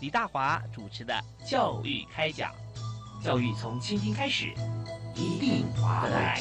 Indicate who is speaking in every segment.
Speaker 1: 李大华主持的《教育开讲》，教育从倾听开始，一定划得来。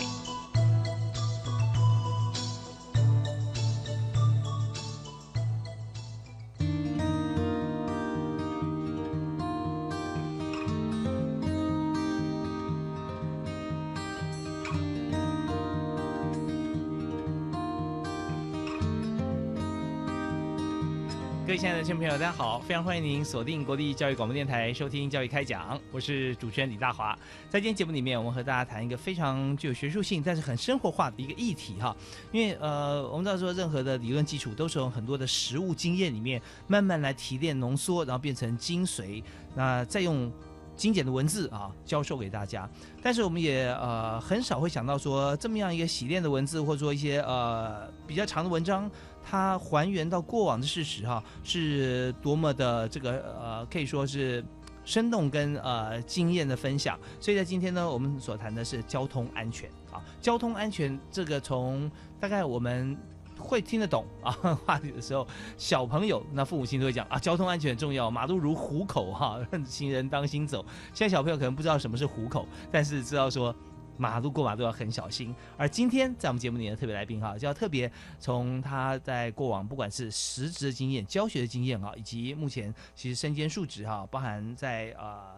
Speaker 1: 听众朋友，大家好！非常欢迎您锁定国立教育广播电台收听《教育开讲》，我是主持人李大华。在今天节目里面，我们和大家谈一个非常具有学术性，但是很生活化的一个议题哈。因为呃，我们知道说，任何的理论基础都是从很多的实物经验里面慢慢来提炼、浓缩，然后变成精髓，那再用精简的文字啊教授给大家。但是我们也呃很少会想到说，这么样一个洗练的文字，或者说一些呃比较长的文章。它还原到过往的事实哈，是多么的这个呃，可以说是生动跟呃经验的分享。所以在今天呢，我们所谈的是交通安全啊，交通安全这个从大概我们会听得懂啊 话题的时候，小朋友那父母亲都会讲啊，交通安全很重要，马路如虎口哈，行人当心走。现在小朋友可能不知道什么是虎口，但是知道说。马路过马路要很小心，而今天在我们节目里的特别来宾哈，就要特别从他在过往不管是实职的经验、教学的经验啊，以及目前其实身兼数职哈，包含在呃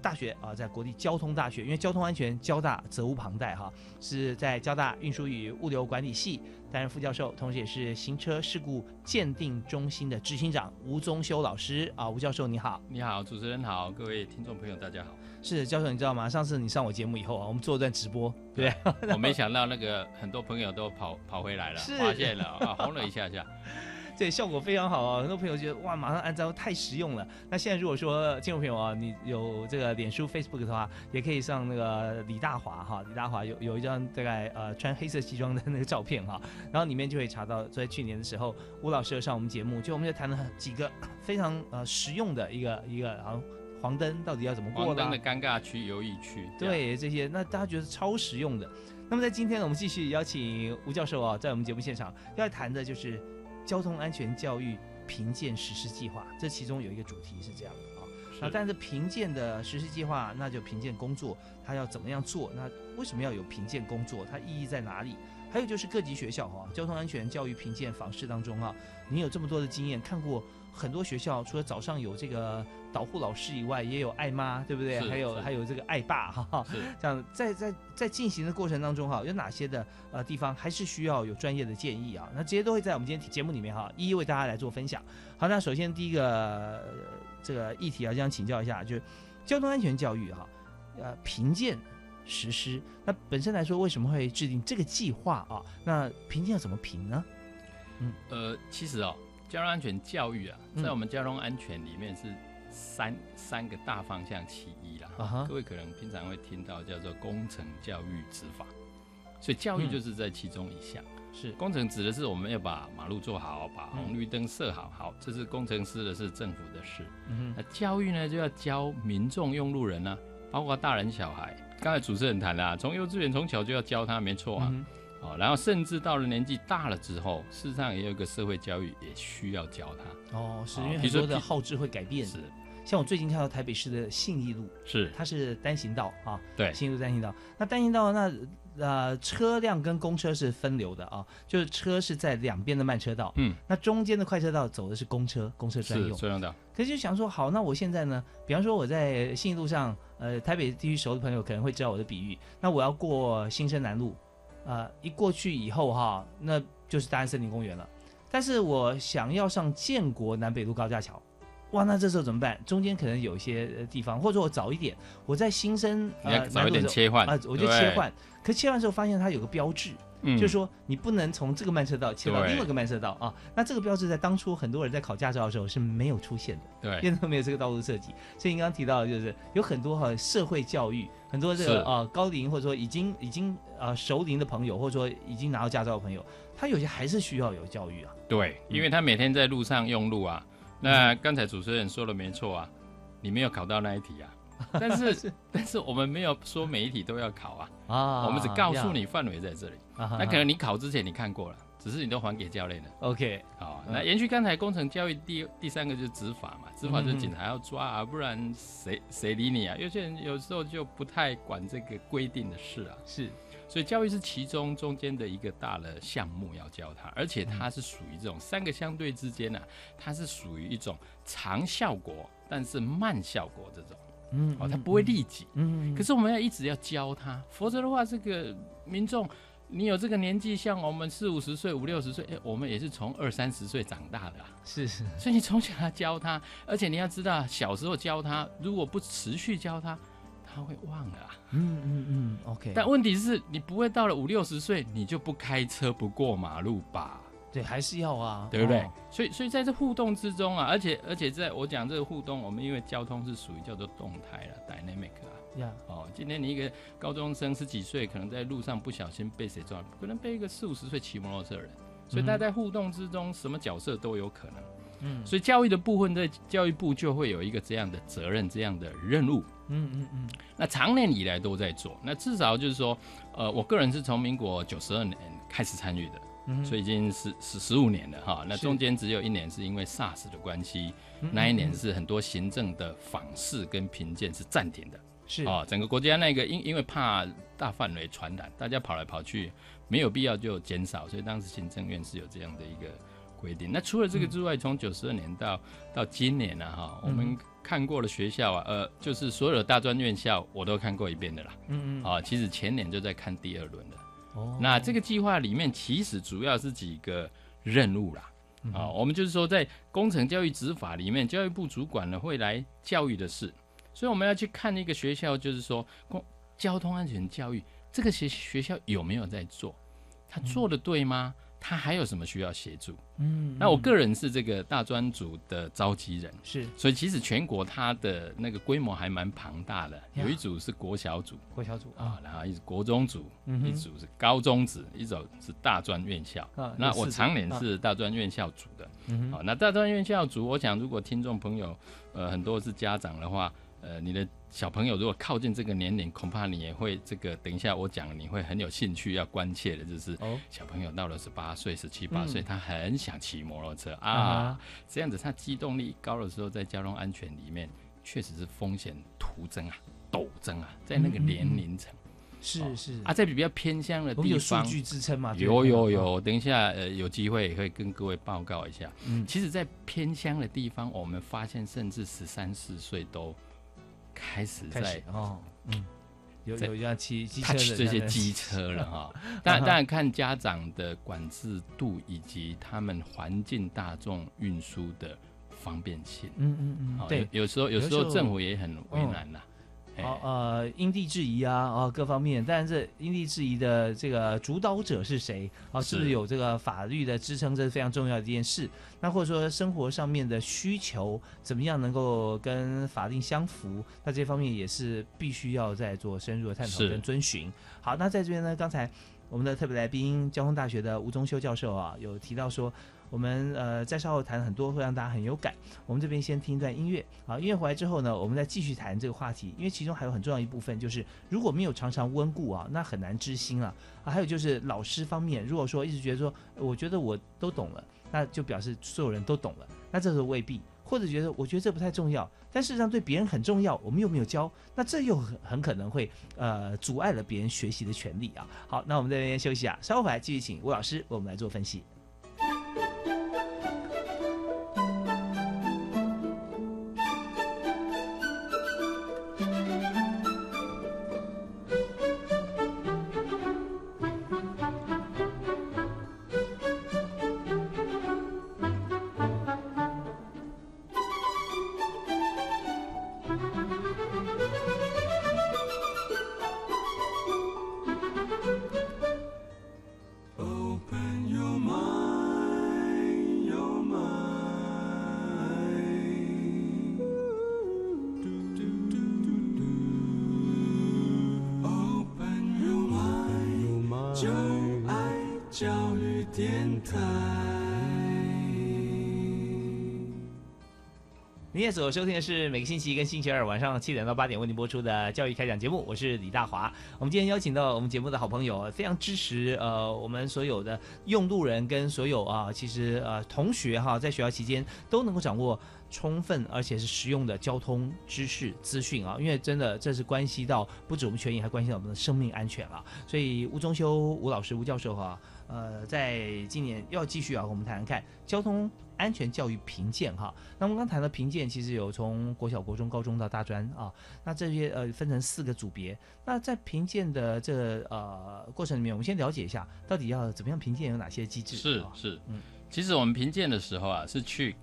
Speaker 1: 大学啊，在国立交通大学，因为交通安全交大责无旁贷哈，是在交大运输与物流管理系担任副教授，同时也是行车事故鉴定中心的执行长吴宗修老师啊，吴教授你好，
Speaker 2: 你好，主持人好，各位听众朋友大家好。
Speaker 1: 是教授，你知道吗？上次你上我节目以后啊，我们做一段直播，对
Speaker 2: 我没想到那个很多朋友都跑跑回来了，发现了啊，红了一下下，
Speaker 1: 对，效果非常好啊！很多朋友觉得哇，马上按照太实用了。那现在如果说听众朋友啊，你有这个脸书 Facebook 的话，也可以上那个李大华哈，李大华有有一张大概呃穿黑色西装的那个照片哈，然后里面就会查到在去年的时候，吴老师上我们节目，就我们就谈了几个非常呃实用的一个一个然后。黄灯到底要怎么过？
Speaker 2: 黄灯的尴尬区、犹豫区，
Speaker 1: 对这些，那大家觉得超实用的。那么在今天呢，我们继续邀请吴教授啊，在我们节目现场要谈的就是交通安全教育评鉴实施计划。这其中有一个主题是这样的啊，那但是评鉴的实施计划，那就评鉴工作，它要怎么样做？那为什么要有评鉴工作？它意义在哪里？还有就是各级学校哈，交通安全教育评鉴访视当中啊，你有这么多的经验，看过很多学校，除了早上有这个。导护老师以外，也有爱妈，对不对？还有还有这个爱爸，哈，这样在在在进行的过程当中，哈，有哪些的呃地方还是需要有专业的建议啊？那这些都会在我们今天节目里面哈，一一为大家来做分享。好，那首先第一个这个议题啊，想请教一下，就是交通安全教育哈，呃，评鉴实施，那本身来说为什么会制定这个计划啊？那评鉴要怎么评呢？
Speaker 2: 嗯，呃，其实哦，交通安全教育啊，在我们交通安全里面是。三三个大方向其一啦，各位可能平常会听到叫做工程教育执法，所以教育就是在其中一项。
Speaker 1: 是
Speaker 2: 工程指的是我们要把马路做好，把红绿灯设好，好，这是工程师的，是政府的事。那教育呢，就要教民众用路人啊，包括大人小孩。刚才主持人谈啦，从幼稚园从小就要教他，没错啊。哦，然后甚至到了年纪大了之后，事实上也有一个社会教育也需要教他。
Speaker 1: 哦，是因为很多的好志会改变。
Speaker 2: 是。
Speaker 1: 像我最近看到台北市的信义路，
Speaker 2: 是
Speaker 1: 它是单行道啊，
Speaker 2: 对，
Speaker 1: 信义路单行道。那单行道那呃车辆跟公车是分流的啊，就是车是在两边的慢车道，嗯，那中间的快车道走的是公车，公车专用
Speaker 2: 专用道。
Speaker 1: 可是就想说，好，那我现在呢，比方说我在信义路上，呃，台北地区熟的朋友可能会知道我的比喻，那我要过新生南路，呃，一过去以后哈，那就是大安森林公园了。但是我想要上建国南北路高架桥。哇，那这时候怎么办？中间可能有一些地方，或者我早一点，我在新生
Speaker 2: 呃早一点切换
Speaker 1: 啊，我就切换。可切换之后发现它有个标志，
Speaker 2: 嗯
Speaker 1: 就是说你不能从这个慢车道切到另外一个慢车道啊。那这个标志在当初很多人在考驾照的时候是没有出现的，
Speaker 2: 对
Speaker 1: 因为都没有这个道路设计。所以你刚刚提到的就是有很多哈、社会教育，很多这个
Speaker 2: 啊
Speaker 1: 呃高龄或者说已经已经啊熟龄的朋友，或者说已经拿到驾照的朋友，他有些还是需要有教育啊。
Speaker 2: 对，因为他每天在路上用路啊。那刚才主持人说的没错啊，你没有考到那一题啊。但是但是我们没有说每一题都要考啊，
Speaker 1: 啊
Speaker 2: 我们只告诉你范围在这里。
Speaker 1: 呀，
Speaker 2: 那可能你考之前你看过了，只是你都还给教练了。
Speaker 1: OK
Speaker 2: 好，
Speaker 1: 嗯。
Speaker 2: 那延续刚才工程教育第第三个就是执法嘛，执法就是
Speaker 1: 嗯
Speaker 2: 警察要抓啊，不然谁谁理你啊？有些人有时候就不太管这个规定的事啊，
Speaker 1: 是。
Speaker 2: 所以教育是其中中间的一个大的项目要教他，而且它是属于这种三个相对之间呢、啊，它是属于一种长效果但是慢效果这种
Speaker 1: 嗯
Speaker 2: 哦，他不会利己，
Speaker 1: 嗯，
Speaker 2: 可是我们要一直要教他，否则的话，这个民众，你有这个年纪，像我们四五十岁、五六十岁，哎，我们也是从二三十岁长大的、啊，
Speaker 1: 是是。
Speaker 2: 所以你从小要教他，而且你要知道，小时候教他，如果不持续教他，他会忘了、啊。
Speaker 1: 嗯嗯嗯 OK，
Speaker 2: 但问题是你不会到了五六十岁，你就不开车不过马路吧？
Speaker 1: 对还是要啊，
Speaker 2: 对不对？
Speaker 1: 哦
Speaker 2: 所以，所以在这互动之中啊，而且而且在我讲这个互动，我们因为交通是属于叫做动态了 （dynamic） 啊。
Speaker 1: 呀
Speaker 2: 哦，今天你一个高中生十几岁，可能在路上不小心被谁撞，可能被一个四五十岁骑摩托车的人，所以大家在互动之中，什么角色都有可能。
Speaker 1: 嗯
Speaker 2: 所以教育的部分，在教育部就会有一个这样的责任、这样的任务。
Speaker 1: 嗯嗯嗯
Speaker 2: 那长年以来都在做，那至少就是说，呃，我个人是从民国九十二年开始参与的，
Speaker 1: 嗯，
Speaker 2: 所以已经十十十五年了哈。那中间只有一年是因为 SARS 的关系，
Speaker 1: 嗯
Speaker 2: 那一年是很多行政的访视跟评鉴是暂停的。
Speaker 1: 是
Speaker 2: 哦，整个国家那个因因为怕大范围传染，大家跑来跑去，没有必要就减少，所以当时行政院是有这样的一个规定。那除了这个之外，从九十二年到到今年呢、哈，我们看过的学校啊，呃，就是所有的大专院校我都看过一遍的啦。
Speaker 1: 嗯嗯
Speaker 2: 啊，其实前年就在看第二轮的。
Speaker 1: 哦
Speaker 2: 那这个计划里面其实主要是几个任务啦。
Speaker 1: 嗯
Speaker 2: 啊，我们就是说，在工程教育执法里面，教育部主管呢会来教育的事，所以我们要去看一个学校，就是说公交通安全教育这个学学校有没有在做，他做的对吗？他还有什么需要协助？
Speaker 1: 嗯
Speaker 2: 那我个人是这个大专组的召集人，
Speaker 1: 是。
Speaker 2: 所以其实全国它的那个规模还蛮庞大的，有一组是国小组。
Speaker 1: 国小组。
Speaker 2: 啊，然后一组国中组，
Speaker 1: 嗯
Speaker 2: 一组是高中组，一组是大专院校。
Speaker 1: 啊
Speaker 2: 那我常年
Speaker 1: 啊
Speaker 2: 是大专院校组的。
Speaker 1: 嗯
Speaker 2: 好，那大专院校组，我想如果听众朋友呃很多是家长的话，呃，你的小朋友如果靠近这个年龄，恐怕你也会这个，等一下我讲你会很有兴趣要关切的，就是
Speaker 1: 哦。
Speaker 2: 小朋友到了十八岁、十七八岁，
Speaker 1: 嗯。
Speaker 2: 他很想骑摩托车
Speaker 1: 啊
Speaker 2: 啊，这样子他机动力高的时候，在交通安全里面确实是风险徒增啊、陡增啊，在那个年龄层、
Speaker 1: 是是。
Speaker 2: 啊，在比较偏乡的
Speaker 1: 我们有数
Speaker 2: 地方，
Speaker 1: 据支撑嘛？
Speaker 2: 有有有，等一下呃有机会也会跟各位报告一下。
Speaker 1: 嗯。
Speaker 2: 其实，在偏乡的地方，我们发现甚至十三四岁都开始
Speaker 1: 开
Speaker 2: 在
Speaker 1: 始哦，嗯，有
Speaker 2: 在
Speaker 1: 有要骑机车的
Speaker 2: 这些机车了哈。当然，当然看家长的管制度以及他们环境大众运输的方便性。
Speaker 1: 嗯嗯嗯，对，
Speaker 2: 有有时候有
Speaker 1: 有时候
Speaker 2: 时候政府也很为难啦。哎
Speaker 1: 哦呃，因地制宜啊，哦各方面，但是因地制宜的这个主导者是谁？啊，是不是
Speaker 2: 是
Speaker 1: 有这个法律的支撑？这是非常重要的一件事。那或者说生活上面的需求怎么样能够跟法定相符？那这方面也是必须要再做深入的探讨跟遵循。好，那在这边呢，刚才我们的特别来宾，交通大学的吴宗修教授啊，有提到说。我们呃在稍后谈很多会让大家很有感。我们这边先听一段音乐啊，音乐回来之后呢，我们再继续谈这个话题，因为其中还有很重要一部分就是如果没有常常温故啊，那很难知心啊啊。还有就是老师方面，如果说一直觉得说，我觉得我都懂了，那就表示所有人都懂了，那这时候未必。或者觉得我觉得这不太重要，但事实上对别人很重要，我们又没有教，那这又很很可能会呃阻碍了别人学习的权利啊。好，那我们在这边休息啊，稍后回来继续请吴老师为我们来做分析。在所收听的是每个星期一跟星期二晚上七点到八点为您播出的教育开讲节目，我是李大华。我们今天邀请到我们节目的好朋友，非常支持呃我们所有的用路人跟所有啊，其实呃同学哈，在学校期间都能够掌握充分而且是实用的交通知识资讯啊，因为真的这是关系到不止我们权益，还关系到我们的生命安全啊。所以吴中修吴老师吴教授哈，呃，在今年要继续啊，我们谈谈看交通。安全教育评鉴哈，那我们刚谈的评鉴其实有从国小、国中、高中到大专啊，那这些呃分成四个组别。那在评鉴的这个呃过程里面，我们先了解一下到底要怎么样评鉴，有哪些机制？
Speaker 2: 是是，嗯，其实我们评鉴的时候啊，是去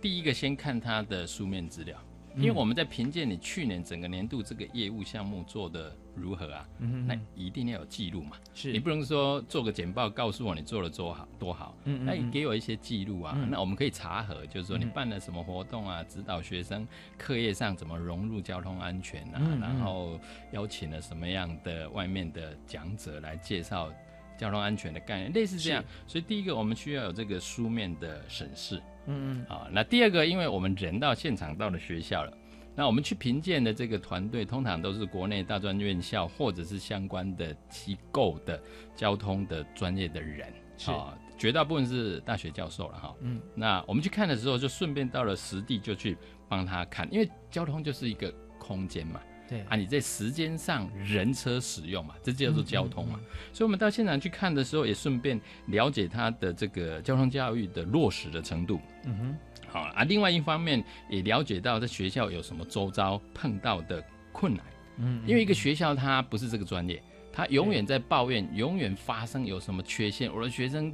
Speaker 2: 第一个先看他的书面资料。因为我们在评鉴你去年整个年度这个业务项目做的如何啊，那一定要有记录嘛。
Speaker 1: 是。
Speaker 2: 你不能说做个简报告诉我你做了多好多好，那你给我一些记录啊，那我们可以查核，就是说你办了什么活动啊，指导学生课业上怎么融入交通安全啊，然后邀请了什么样的外面的讲者来介绍交通安全的概念，类似这样。所以第一个我们需要有这个书面的审视。嗯嗯，啊，那第二个，因为我们人到现场到了学校了，那我们去评鉴的这个团队，通常都是国内大专院校或者是相关的机构的交通的专业的人，啊，绝大部分是大学教授了哈。嗯，那我们去看的时候，就顺便到了实地就去帮他看，因为交通就是一个空间嘛。
Speaker 1: 对
Speaker 2: 啊，你在时间上人车使用嘛，这叫做交通嘛。所以，我们到现场去看的时候，也顺便了解他的这个交通教育的落实的程度。嗯哼，好啊。另外一方面，也了解到在学校有什么周遭碰到的困难。嗯，因为一个学校它不是这个专业，它永远在抱怨，永远发生有什么缺陷。我的学生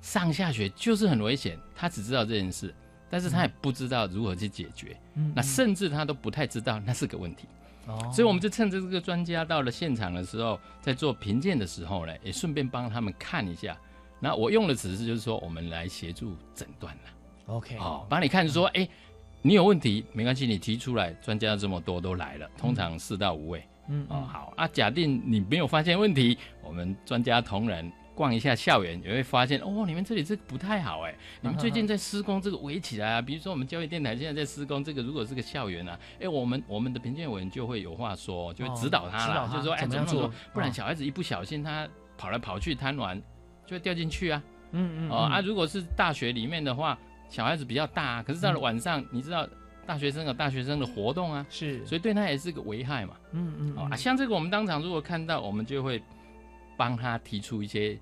Speaker 2: 上下学就是很危险，他只知道这件事，但是他也不知道如何去解决。嗯，那甚至他都不太知道那是个问题。所以我们就趁着这个专家到了现场的时候，在做评鉴的时候呢，也顺便帮他们看一下。那我用的指示就是说，我们来协助诊断了。
Speaker 1: OK，
Speaker 2: 好，帮你看说，哎，你有问题没关系，你提出来，专家这么多都来了，通常四到五位。嗯，哦，好啊，假定你没有发现问题，我们专家同仁。逛一下校园，也会发现哦，你们这里这个不太好哎，你们最近在施工这个围起来啊。比如说我们教育电台现在在施工这个，如果是个校园啊，哎，我们我们的评鉴委员就会有话说，就会指导他了，就是说哎怎么做，不然小孩子一不小心他跑来跑去贪玩，就会掉进去啊。嗯嗯。哦啊，如果是大学里面的话，小孩子比较大，可是到了晚上，你知道大学生有大学生的活动啊，
Speaker 1: 是，
Speaker 2: 所以对他也是个危害嘛。嗯嗯。啊，像这个我们当场如果看到，我们就会帮他提出一些。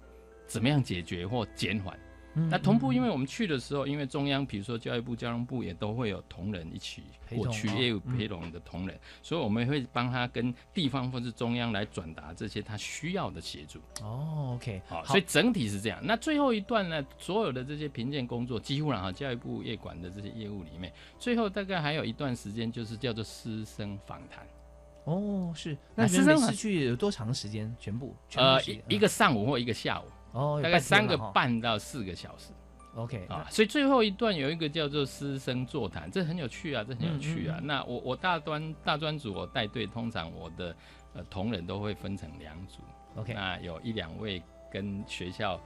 Speaker 2: 怎么样解决或减缓？那同步，因为我们去的时候，因为中央，比如说教育部、交通部也都会有同仁一起过去，也有陪同的同仁，所以我们会帮他跟地方或是中央来转达这些他需要的协助。
Speaker 1: 哦，OK，
Speaker 2: 好，所以整体是这样。那最后一段呢，所有的这些评鉴工作，几乎然后教育部业管的这些业务里面，最后大概还有一段时间，就是叫做师生访谈。
Speaker 1: 哦，是。那师生是去有多长时间？全部？
Speaker 2: 呃，一一个上午或一个下午。哦，大概三个半到四个小时
Speaker 1: ，OK
Speaker 2: 啊，所以最后一段有一个叫做师生座谈，这很有趣啊，这很有趣啊。那我我大专大专组我带队，通常我的呃同仁都会分成两组
Speaker 1: ，OK，
Speaker 2: 那有一两位跟学校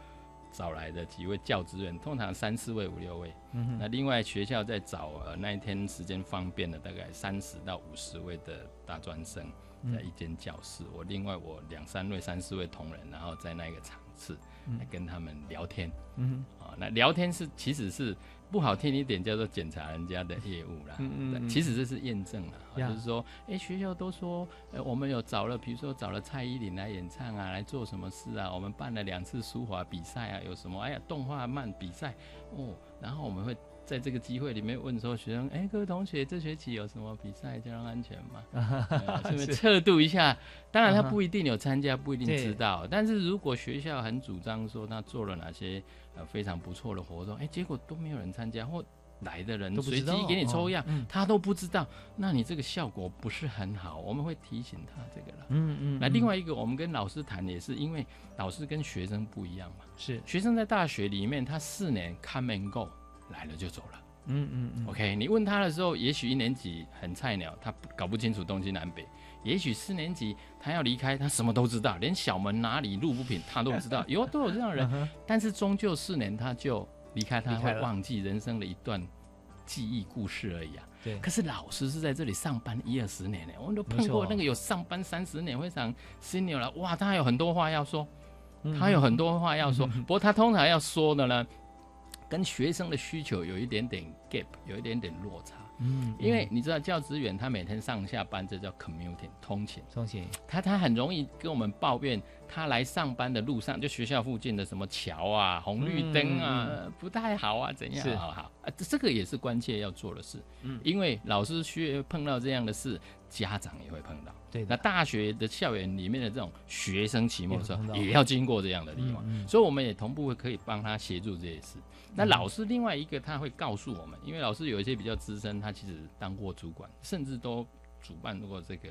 Speaker 2: 找来的几位教职员，通常三四位五六位，嗯那另外学校在找呃那一天时间方便的，大概三十到五十位的大专生，在一间教室，我另外我两三位三四位同仁，然后在那个场次。来跟他们聊天，嗯，啊，那聊天是其实是不好听一点，叫做检查人家的业务啦，嗯嗯，其实这是验证了，就是说，哎，学校都说，呃，我们有找了，比如说找了蔡依林来演唱啊，来做什么事啊，我们办了两次书法比赛啊，有什么，哎呀，动画漫比赛，哦，然后我们会。在这个机会里面问说学生，哎，各位同学，这学期有什么比赛交通安全吗？顺便测度一下。当然他不一定有参加，不一定知道。但是如果学校很主张说他做了哪些呃非常不错的活动，哎，结果都没有人参加，或来的人随机给你抽样，他都不知道，那你这个效果不是很好。我们会提醒他这个了。嗯嗯。那另外一个，我们跟老师谈也是，因为老师跟学生不一样嘛。
Speaker 1: 是。
Speaker 2: 学生在大学里面，他四年 come and go。来了就走了，
Speaker 1: 嗯嗯嗯。
Speaker 2: OK，你问他的时候，也许一年级很菜鸟，他搞不清楚东西南北；也许四年级他要离开，他什么都知道，连小门哪里路不平他都不知道，有都有这样的人。
Speaker 1: 嗯
Speaker 2: 但是终究四年他就离开，他会忘记人生的一段记忆故事而已啊。
Speaker 1: 对，
Speaker 2: 可是老师是在这里上班一二十年呢，我们都碰过那个有上班三十年非常 senior 了，哇，他还有很多话要说，
Speaker 1: 嗯。
Speaker 2: 他有很多话要说。不过他通常要说的呢，跟学生的需求有一点点 gap，有一点点落差。
Speaker 1: 嗯，
Speaker 2: 因为你知道教职员他每天上下班，这叫 commuting 通勤，
Speaker 1: 通勤，
Speaker 2: 他他很容易跟我们抱怨，他来上班的路上，就学校附近的什么桥啊、红绿灯啊、
Speaker 1: 嗯。
Speaker 2: 不太好啊，怎样？
Speaker 1: 是。
Speaker 2: 好好啊，这这个也是关切要做的事。
Speaker 1: 嗯
Speaker 2: 因为老师学碰到这样的事，家长也会碰到。
Speaker 1: 对，
Speaker 2: 那大学的校园里面的这种学生期末测
Speaker 1: 也会碰到
Speaker 2: 也要经过这样的地方，
Speaker 1: 嗯嗯
Speaker 2: 所以我们也同步会可以帮他协助这些事。那老师另外一个他会告诉我们，因为老师有一些比较资深，他其实当过主管，甚至都主办过这个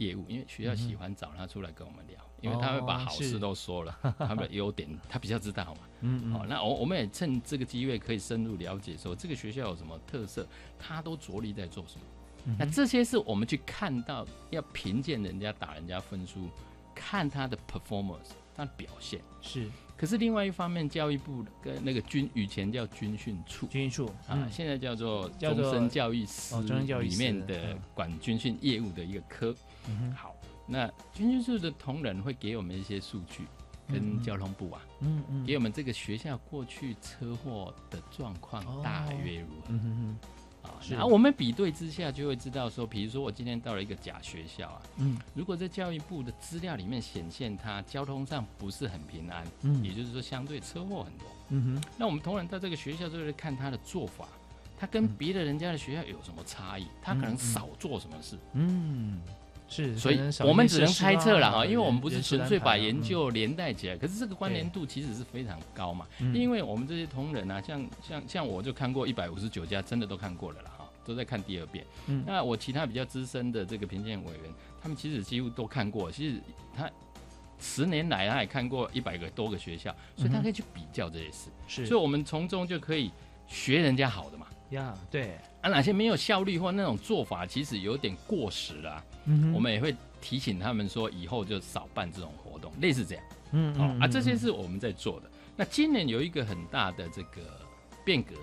Speaker 2: 业务，因为学校喜欢找他出来跟我们聊，因为他会把好事都说了，他们的优点他比较知道嘛。
Speaker 1: 嗯
Speaker 2: 好、那我我们也趁这个机会可以深入了解说这个学校有什么特色，他都着力在做什么。
Speaker 1: 嗯
Speaker 2: 那这些是我们去看到要评鉴人家打人家分数，看他的 performance，他的表现。
Speaker 1: 是
Speaker 2: 可是另外一方面，教育部跟那个军以前叫军训处
Speaker 1: 军训处
Speaker 2: 啊，现在叫做终身教育司
Speaker 1: 哦终身教育
Speaker 2: 里面的
Speaker 1: 嗯
Speaker 2: 管军训业务的一个科。
Speaker 1: 嗯
Speaker 2: 好，那军训处的同仁会给我们一些数据，
Speaker 1: 嗯
Speaker 2: 跟
Speaker 1: 嗯
Speaker 2: 交通部啊，
Speaker 1: 嗯嗯。
Speaker 2: 给我们这个学校过去车祸的状况大约如何。
Speaker 1: 嗯哼哼。
Speaker 2: 啊，
Speaker 1: 是。
Speaker 2: 然后我们比对之下就会知道说，比如说我今天到了一个假学校啊，
Speaker 1: 嗯。
Speaker 2: 如果在教育部的资料里面显现它交通上不是很平安，
Speaker 1: 嗯。
Speaker 2: 也就是说相对车祸很多，
Speaker 1: 嗯哼。
Speaker 2: 那我们同仁到这个学校就会看他的做法，他跟别的人家的学校有什么差异，他可能少做什么事，
Speaker 1: 嗯是，
Speaker 2: 所以我们只能猜测了
Speaker 1: 啊
Speaker 2: 哈，因为我们不是纯粹把研，究连带起来，可是这个关联度其实是非常高嘛，
Speaker 1: 嗯
Speaker 2: 因为我们这些同仁啊，像像像我就看过一百五十九家，真的都看过了啦哈，都在看第二遍。
Speaker 1: 嗯
Speaker 2: 那我其他比较资深的这个评鉴委员，他们其实几乎都看过，其实他十年来他也看过一百个多个学校，所以他可以去比较这些事，
Speaker 1: 是
Speaker 2: 所以我们从中就可以学人家好的嘛。
Speaker 1: 呀对，
Speaker 2: 啊，哪些没有效率或那种做法其实有点过时了啊、
Speaker 1: 嗯
Speaker 2: 我们也会提醒他们说，以后就少办这种活动，类似这样。
Speaker 1: 嗯
Speaker 2: 哦啊，这些
Speaker 1: 嗯
Speaker 2: 是我们在做的。那今年有一个很大的这个变革。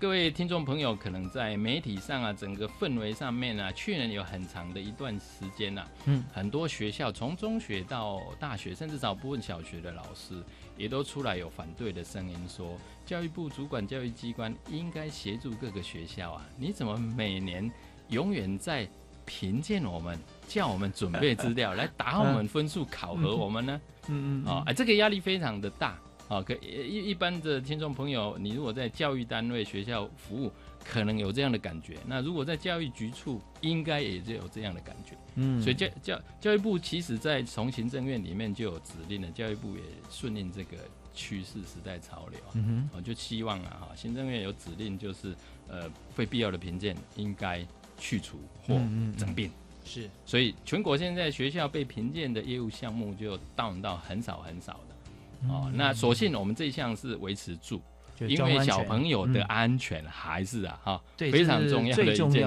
Speaker 2: 各位听众朋友，可能在媒体上啊，整个氛围上面啊，去年有很长的一段时间呐、
Speaker 1: 嗯
Speaker 2: 很多学校从中学到大学，甚至少部分小学的老师，也都出来有反对的声音说，教育部主管教育机关应该协助各个学校啊，你怎么每年永远在评鉴我们，叫我们准备资料来打我们分数，考核我们呢？
Speaker 1: 嗯嗯
Speaker 2: 啊、哎，这个压力非常的大啊。可一一般的听众朋友，你如果在教育单位、学校服务，可能有这样的感觉。那如果在教育局处，应该也就有这样的感觉。
Speaker 1: 嗯
Speaker 2: 所以教教教育部其实在从行政院里面就有指令了，教育部也顺应这个趋势时代潮流啊。
Speaker 1: 嗯哼
Speaker 2: 我就希望啊，哈，行政院有指令，就是呃，非必要的评鉴应该去除或
Speaker 1: 嗯嗯嗯
Speaker 2: 整并。
Speaker 1: 是
Speaker 2: 所以全国现在学校被评鉴的业务项目就 down 到很少很少的哦。那所幸我们这一项是维持住，
Speaker 1: 就
Speaker 2: 因为小朋友的
Speaker 1: 嗯。
Speaker 2: 安全还是啊哈
Speaker 1: 对
Speaker 2: 非常重要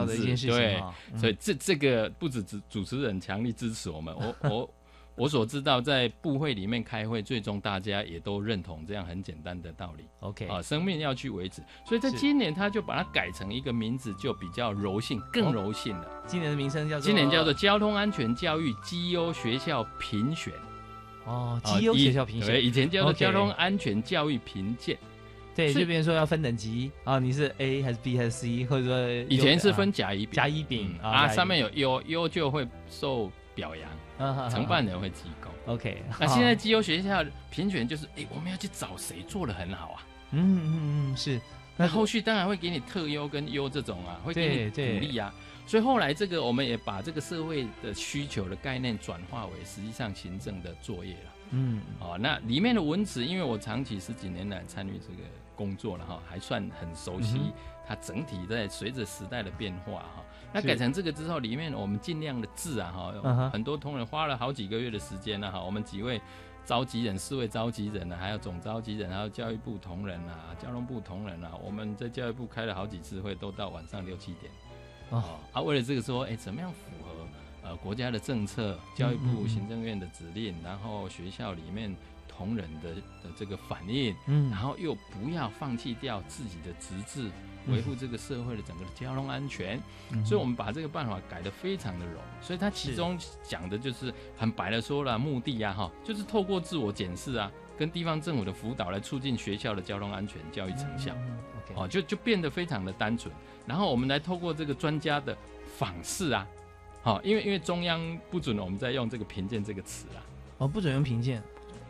Speaker 2: 的
Speaker 1: 一件事情
Speaker 2: 对，
Speaker 1: 嗯。
Speaker 2: 所以这这个不止主主持人强力支持我们，我 我我所知道在部会里面开会，最终大家也都认同这样很简单的道理
Speaker 1: OK
Speaker 2: 啊，生命要去维持。所以在今年他就把它改成一个名字，就比较柔性，更
Speaker 1: 哦。
Speaker 2: 柔性了。
Speaker 1: 今年的名称叫做
Speaker 2: 今年叫做交通安全教育绩优学校评选，
Speaker 1: 哦
Speaker 2: 啊
Speaker 1: 绩优学校评
Speaker 2: 对，
Speaker 1: 选，
Speaker 2: 以前叫做交通安全教育评鉴，
Speaker 1: 对，
Speaker 2: 是
Speaker 1: 这边说要分等级啊，你是 A 还是 B 还是 C，或者说
Speaker 2: 以前是分甲乙丙，
Speaker 1: 甲乙丙
Speaker 2: 嗯啊，上面有优优就会受表扬，
Speaker 1: 啊
Speaker 2: 承办人会提供。
Speaker 1: OK，
Speaker 2: 那现在绩优学校评选就是，哎，我们要去找谁做的很好啊？
Speaker 1: 嗯嗯嗯是
Speaker 2: 那后续当然会给你特优跟优这种啊，会给你鼓励啊。所以后来这个我们也把这个社会的需求的概念转化为实际上行政的作业了。
Speaker 1: 嗯
Speaker 2: 哦，那里面的文词，因为我长期十几年来参与这个工作了哈，还算很熟悉
Speaker 1: 嗯
Speaker 2: 它整体在随着时代的变化哈。那改成这个之后，里面我们尽量的字啊哈，很多同仁花了好几个月的时间了哈。我们几位召集人、四位召集人啊，还有总召集人，还有教育部同仁啊、交通部同仁啊，我们在教育部开了好几次会，都到晚上六七点。
Speaker 1: 哦
Speaker 2: 哦，啊，为了这个说，哎，怎么样符合呃国家的政策、教育部行政院的指令，然后学校里面同仁的的这个反应，
Speaker 1: 嗯
Speaker 2: 然后又不要放弃掉自己的职责，维护这个社会的整个的交通安全。
Speaker 1: 嗯
Speaker 2: 所以，我们把这个办法改得非常的柔。所以，它其中讲的就是很白的说了，目的啊，哈，就是透过自我检视啊，跟地方政府的辅导来促进学校的交通安全教育成效。哦，就就变得非常的单纯。然后我们来透过这个专家的访视啊，好、因为因为中央不准我们再用这个评鉴这个词啊，
Speaker 1: 哦，不准用评鉴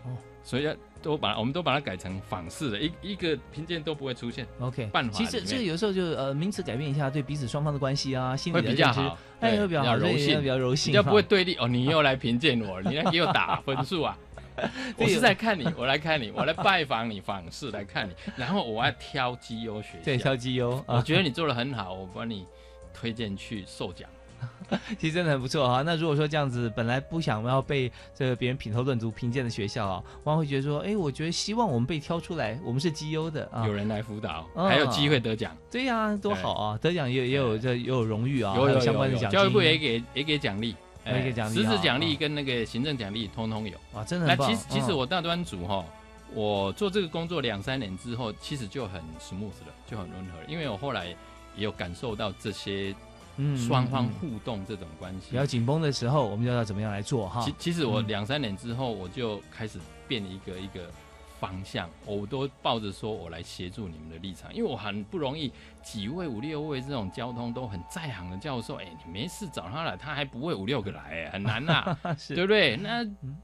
Speaker 1: 哦
Speaker 2: 所以要都把我们都把它改成访视的，一一个评鉴都不会出现
Speaker 1: ，，OK，
Speaker 2: 办法
Speaker 1: 其实这有时候就呃名词改变一下，对彼此双方的关系啊，心理
Speaker 2: 会
Speaker 1: 的认知，
Speaker 2: 比较好，
Speaker 1: 哎，
Speaker 2: 对
Speaker 1: 会比较好，
Speaker 2: 柔
Speaker 1: 对
Speaker 2: 性
Speaker 1: 比。较柔性，
Speaker 2: 比较不会对立哦，你又来评鉴我，你来给我打分数啊！我是在看你，我来看你，我来拜访你，访视来看你，然后我要挑绩优学
Speaker 1: 对。挑绩优啊，
Speaker 2: 我觉得你做的很好，我帮你推荐去授奖。
Speaker 1: 其实真的很不错哈。那如果说这样子，本来不想要被这个别人品头论足评鉴的学校啊，往往会觉得说，哎，我觉得希望我们被挑出来，我们是绩优的啊
Speaker 2: 有。人来辅导，
Speaker 1: 啊
Speaker 2: 还有机会得奖。
Speaker 1: 对呀，多好啊！得奖也也有这也有荣誉啊，
Speaker 2: 有有有有
Speaker 1: 相关的奖金。
Speaker 2: 教育部也给也给奖励，
Speaker 1: 也给奖励
Speaker 2: 实质
Speaker 1: 啊
Speaker 2: 奖励跟那个行政奖励通通有。
Speaker 1: 哇，真的
Speaker 2: 那
Speaker 1: 很棒。嗯
Speaker 2: 其实其实我大专组哈，我做这个工作两三年之后，其实就很 smooth 了，就很温和了，因为我后来也有感受到这些
Speaker 1: 嗯
Speaker 2: 双方互动这种关系
Speaker 1: 比。较紧绷的时候，我们就要怎么样来做哈
Speaker 2: 其？其实我
Speaker 1: 嗯
Speaker 2: 两三年之后，我就开始变一个一个方向，我都抱着说我来协助你们的立场，因为我很不容易，几位五六位这种交通都很在行的教授，哎，你没事找他来，他还不会五六个来，哎，很难呐、
Speaker 1: 是
Speaker 2: 对不对？那
Speaker 1: 嗯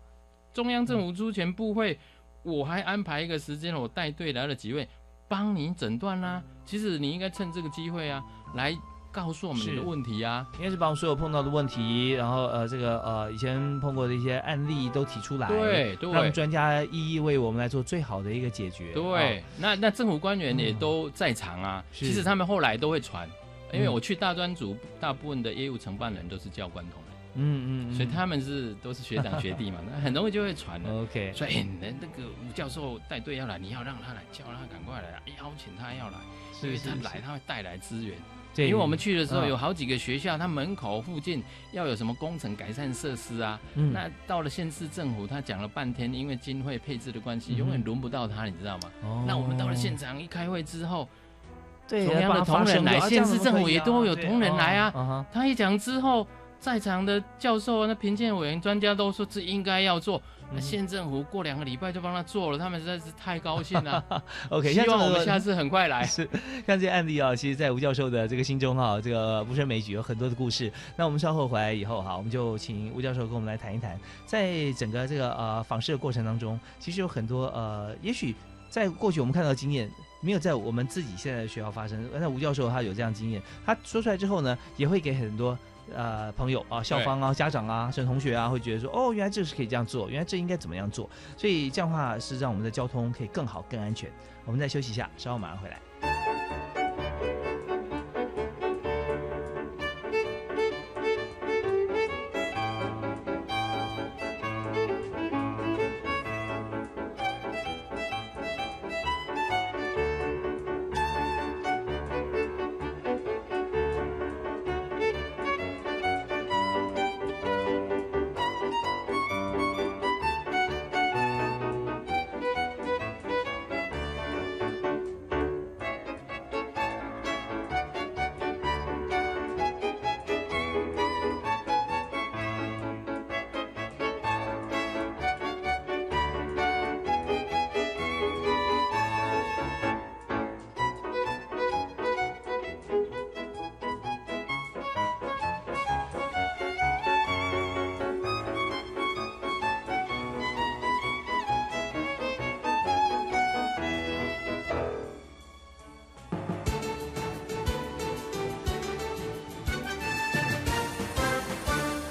Speaker 2: 中央政府出钱部会，我还安排一个时间，我带队来了几位，帮你诊断啦。其实你应该趁这个机会啊，来告诉我们的问题啊。
Speaker 1: 应该是把我们所有碰到的问题，然后呃这个呃以前碰过的一些案例都提出来，
Speaker 2: 对对。
Speaker 1: 让专家一一为我们来做最好的一个解决。
Speaker 2: 对。
Speaker 1: 哦，
Speaker 2: 那那政府官员也
Speaker 1: 嗯。
Speaker 2: 都在场啊。
Speaker 1: 是。
Speaker 2: 其实他们后来都会传，因为
Speaker 1: 嗯。
Speaker 2: 我去大专组，大部分的业务承办人都是教官同仁，
Speaker 1: 嗯嗯嗯，
Speaker 2: 所以他们是都是学长学弟嘛，那很容易就会传了。
Speaker 1: OK，
Speaker 2: 所以，哎那那个吴教授带队要来，你要让他来，叫他赶快来，邀请他要来，因为
Speaker 1: 是是。
Speaker 2: 他来，他会带来资源。
Speaker 1: 对，
Speaker 2: 因为我们去的时候
Speaker 1: 嗯
Speaker 2: 有好几个学校，它门口附近要有什么工程改善设施啊。
Speaker 1: 嗯。
Speaker 2: 那到了县市政府，他讲了半天，因为经费配置的关系，永远轮不到他，你知道吗？
Speaker 1: 哦。
Speaker 2: 那我们到了现场一开会之后，
Speaker 1: 对
Speaker 2: 同样的同仁来县市政府也都有同仁来啊
Speaker 1: 啊
Speaker 2: 他一讲之后，在场的教授、那评鉴委员、专家都说这应该要做。那
Speaker 1: 嗯
Speaker 2: 县政府过两个礼拜就帮他做了，他们实在是太高兴了。
Speaker 1: OK，
Speaker 2: 希望我们下次很快来。
Speaker 1: 是像这些案例啊，其实，在吴教授的这个心中哈、这个不胜枚举，有很多的故事。那我们稍后回来以后哈，我们就请吴教授跟我们来谈一谈，在整个这个呃访视的过程当中，其实有很多呃，也许在过去我们看到的经验。没有在我们自己现在的学校发生，那吴教授他有这样经验，他说出来之后呢，也会给很多呃朋友啊、校方啊、家长啊、甚至同学啊，会觉得说，哦，原来这是可以这样做，原来这应该怎么样做，所以这样的话是让我们的交通可以更好、更安全。我们再休息一下，稍后马上回来。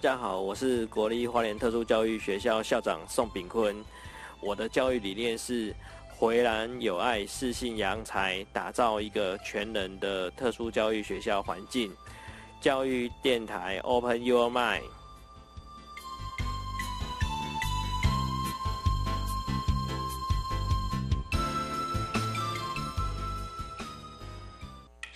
Speaker 3: 大家好，我是国立花莲特殊教育学校校长宋炳坤。我的教育理念是回蓝有爱、适性扬才，打造一个全能的特殊教育学校环境。教育电台 Open Your Mind。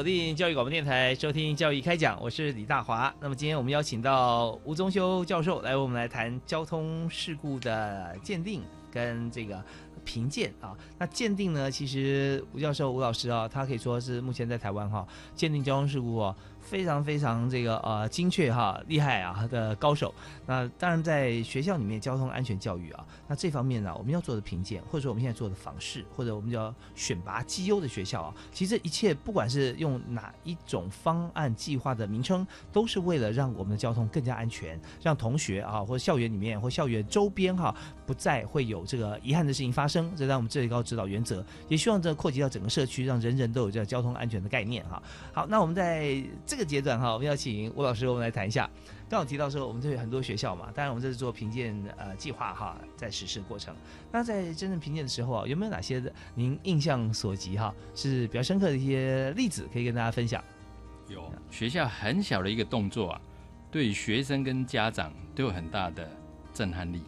Speaker 1: 锁定教育广播电台，收听教育开讲，我是李大华。那么今天我们邀请到吴宗修教授来，我们来谈交通事故的鉴定跟这个评鉴啊。那鉴定呢，其实吴教授、吴老师啊，他可以说是目前在台湾哈鉴定交通事故啊。非常非常这个呃精确哈厉害啊的高手，那当然在学校里面交通安全教育啊，那这方面呢我们要做的评鉴，或者说我们现在做的访视，或者我们叫选拔绩优的学校啊，其实一切不管是用哪一种方案计划的名称，都是为了让我们的交通更加安全，让同学啊或者校园里面或校园周边哈不再会有这个遗憾的事情发生，这让我们最高指导原则，也希望这扩及到整个社区，让人人都有这交通安全的概念哈。好，那我们在这个阶段哈，我们要请吴老师，我们来谈一下。刚好提到说，我们这有很多学校嘛，当然我们这是做评鉴呃计划哈，在实施过程。那在真正评鉴的时候啊，有没有哪些您印象所及哈，是比较深刻的一些例子可以跟大家分享？
Speaker 2: 有学校很小的一个动作啊，对学生跟家长都有很大的震撼力。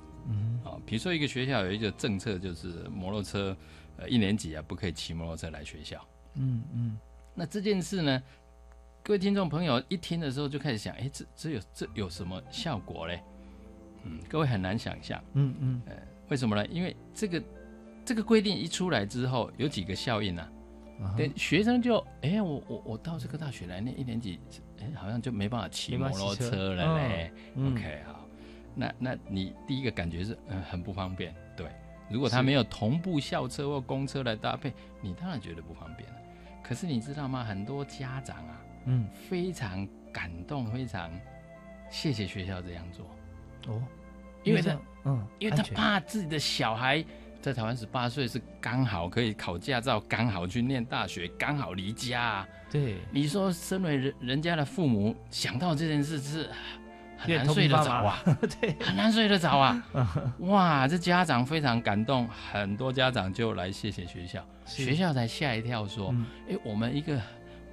Speaker 2: 比如说一个学校有一个政策，就是摩托车呃一年级啊不可以骑摩托车来学校。嗯嗯，那这件事呢？各位听众朋友一听的时候就开始想，哎，这这有这有什么效果嘞？嗯，各位很难想象。嗯嗯，呃，为什么呢？因为这个这个规定一出来之后，有几个效应呢？对，学生就，哎，我我我到这个大学来念一年级，哎，好像就没办法骑摩托车了嘞。OK，好，那那你第一个感觉是，嗯，很不方便。对，如果他没有同步校车或公车来搭配，你当然觉得不方便了。可是你知道吗？很多家长啊。嗯，非常感动，非常谢谢学校这样做哦，因为他，嗯，因为他怕自己的小孩在台湾十八岁是刚好可以考驾照，刚好去念大学，刚好离家。
Speaker 1: 对，
Speaker 2: 你说身为人人家的父母想到这件事是很难睡得着啊，
Speaker 1: 对，
Speaker 2: 很难睡得着啊。哇，这家长非常感动，很多家长就来谢谢学校，学校才吓一跳说，哎，我们一个。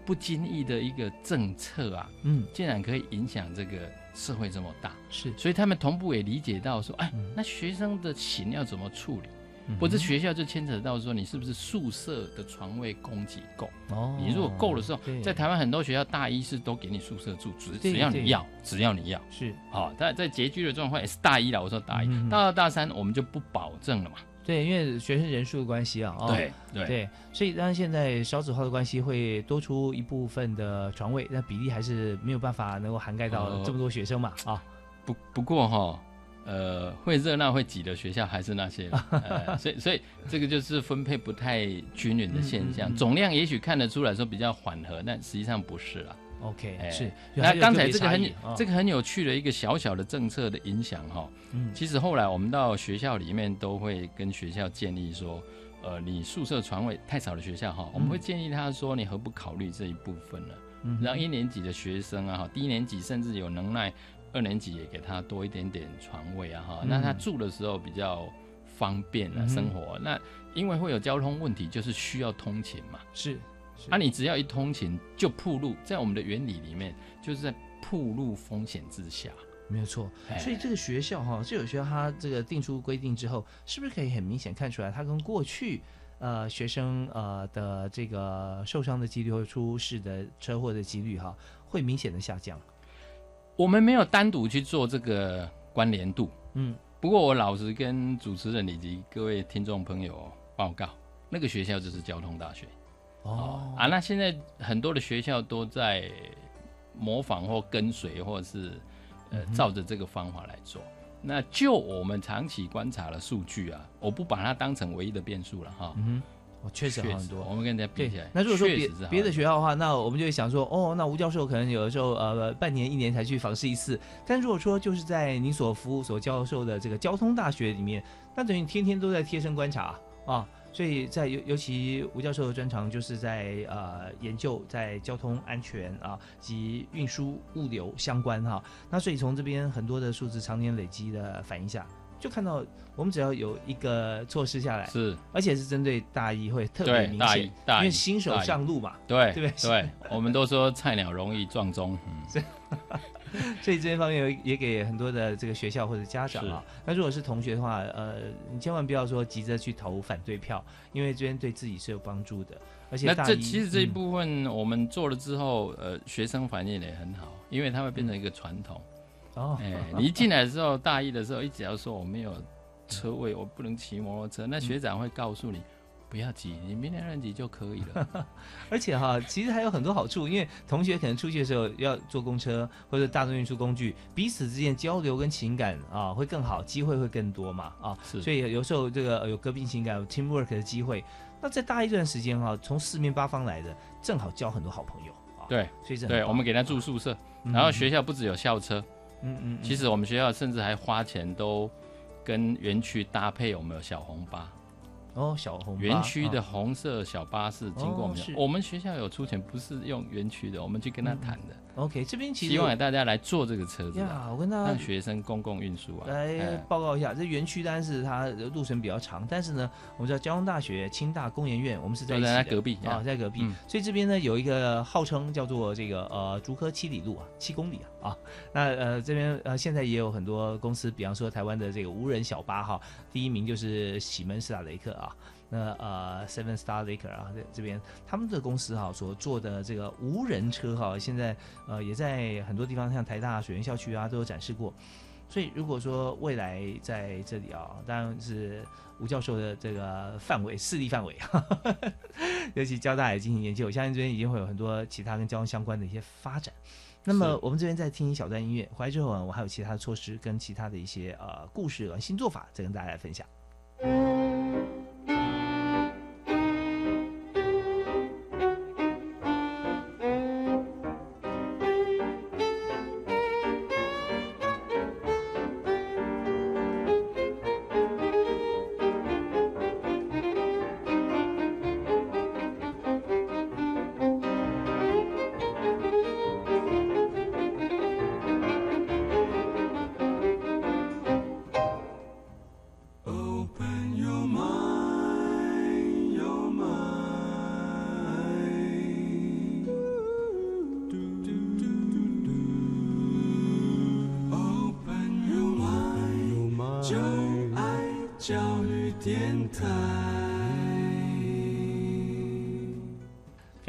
Speaker 2: 不经意的一个政策啊，嗯，竟然可以影响这个社会这么大，
Speaker 1: 是，
Speaker 2: 所以他们同步也理解到说，哎，那学生的情要怎么处理？不过这学校就牵扯到说，你是不是宿舍的床位供给够？
Speaker 1: 哦，
Speaker 2: 你如果够的时候，在台湾很多学校大一是都给你宿舍住，只只要你要，只要你要。
Speaker 1: 是
Speaker 2: 好，但在拮据的状况也是大一了，我说大一，
Speaker 1: 嗯
Speaker 2: 到了大三我们就不保证了嘛。
Speaker 1: 对，因为学生人数的关系啊，哦
Speaker 2: 对对
Speaker 1: 对，所以当然现在少子化的关系会多出一部分的床位，那比例还是没有办法能够涵盖到
Speaker 2: 哦
Speaker 1: 这么多学生嘛啊。
Speaker 2: 不不过哈，呃，会热闹会挤的学校还是那些，呃，所以所以这个就是分配不太均匀的现象，
Speaker 1: 嗯嗯嗯
Speaker 2: 总量也许看得出来说比较缓和，但实际上不是啦。
Speaker 1: OK，
Speaker 2: 哎
Speaker 1: 是。
Speaker 2: 那刚才这个很、
Speaker 1: 啊
Speaker 2: 这个很有趣的一个小小的政策的影响哈，
Speaker 1: 嗯
Speaker 2: 其实后来我们到学校里面都会跟学校建议说，呃，你宿舍床位太少的学校哈，我们会建议他说，你何不考虑这一部分呢？
Speaker 1: 嗯
Speaker 2: 让一年级的学生啊，哈，低年级甚至有能耐，二年级也给他多一点点床位啊，哈，
Speaker 1: 嗯
Speaker 2: 那他住的时候比较方便啊，
Speaker 1: 嗯
Speaker 2: 生活。那因为会有交通问题，就是需要通勤嘛。
Speaker 1: 是，
Speaker 2: 啊，你只要一通勤就铺路，在我们的原理里面，就是在铺路风险之下。
Speaker 1: 没有错，
Speaker 2: 哎
Speaker 1: 所以这个学校哈，这有学校它这个定出规定之后，是不是可以很明显看出来，它跟过去呃学生呃的这个受伤的几率或出事的车祸的几率哈，会明显的下降？
Speaker 2: 我们没有单独去做这个关联度，
Speaker 1: 嗯，
Speaker 2: 不过我老实跟主持人以及各位听众朋友报告，那个学校就是交通大学。
Speaker 1: 哦
Speaker 2: 啊，那现在很多的学校都在模仿或跟随，或者是呃
Speaker 1: 嗯
Speaker 2: 照着这个方法来做。那就我们长期观察的数据啊，我不把它当成唯一的变数了哈。
Speaker 1: 嗯哼，哦，确实好很多。
Speaker 2: 我们跟人家比起来，，
Speaker 1: 那如果说别别的学校的话，那我们就会想说，哦，那吴教授可能有的时候呃半年一年才去访视一次，但如果说就是在你所服务所教授的这个交通大学里面，那等于天天都在贴身观察啊。所以在尤尤其吴教授的专长就是在呃研究在交通安全啊及运输物流相关哈、那所以从这边很多的数字常年累积的反映下，就看到我们只要有一个措施下来，
Speaker 2: 是，
Speaker 1: 而且是针对大一会特别明显因为新手上路嘛，
Speaker 2: 对
Speaker 1: 对不对
Speaker 2: 对，我们都说菜鸟容易撞钟，嗯，
Speaker 1: 所以这些方面也给很多的这个学校或者家长啊。那如果是同学的话，呃，你千万不要说急着去投反对票，因为这边对自己是有帮助的。而且
Speaker 2: 那这其实这一
Speaker 1: 嗯
Speaker 2: 部分我们做了之后，呃，学生反应也很好，因为它会变成一个传统。
Speaker 1: 哦，
Speaker 2: 哎，你一进来的时候，大一的时候，一只要说我没有车位，我不能骑摩托车，那学长会告诉你。不要急，你明年二年级就可以了。
Speaker 1: 而且哈，其实还有很多好处，因为同学可能出去的时候要坐公车或者大众运输工具，彼此之间交流跟情感啊会更好，机会会更多嘛啊，
Speaker 2: 是
Speaker 1: 所以有时候这个呃有革命情感、有 teamwork 的机会。那在大一段时间哈，从四面八方来的，正好交很多好朋友啊。
Speaker 2: 对，
Speaker 1: 所以这
Speaker 2: 对，我们给他住宿舍，
Speaker 1: 嗯
Speaker 2: 然后学校不只有校车，
Speaker 1: 嗯嗯，嗯
Speaker 2: 其实我们学校甚至还花钱都跟园区搭配，我们有小红巴。
Speaker 1: 哦，小红巴
Speaker 2: 园区的
Speaker 1: 啊
Speaker 2: 红色小巴士经过我们，
Speaker 1: 哦
Speaker 2: 我们学校有出钱，不是用园区的，我们去跟他谈的。
Speaker 1: OK，这边其实
Speaker 2: 希望大家来坐这个车子啊，
Speaker 1: 呀，我跟大家
Speaker 2: 让学生公共运输啊。
Speaker 1: 来
Speaker 2: 哎
Speaker 1: 报告一下，这园区当然是它的路程比较长，但是呢，我们知道交通大学、清大工研院，我们是在一起的
Speaker 2: 在隔壁
Speaker 1: 啊，在隔壁，
Speaker 2: 嗯
Speaker 1: 所以这边呢有一个号称叫做这个呃竹科七里路啊，七公里啊啊，那呃这边呃现在也有很多公司，比方说台湾的这个无人小巴哈，第一名就是喜门斯塔雷克啊。那呃，Seven Star Laker 啊，这这边他们的公司哈、所做的这个无人车哈、现在呃也在很多地方，像台大水源校区啊都有展示过。所以如果说未来在这里啊，当然是吴教授的这个范围势力范围，尤其交大也进行研究，我相信这边已经会有很多其他跟交通相关的一些发展。那么我们这边再听一小段音乐，回来之后啊，我还有其他的措施跟其他的一些呃故事和新做法，再跟大家来分享。
Speaker 4: 电台。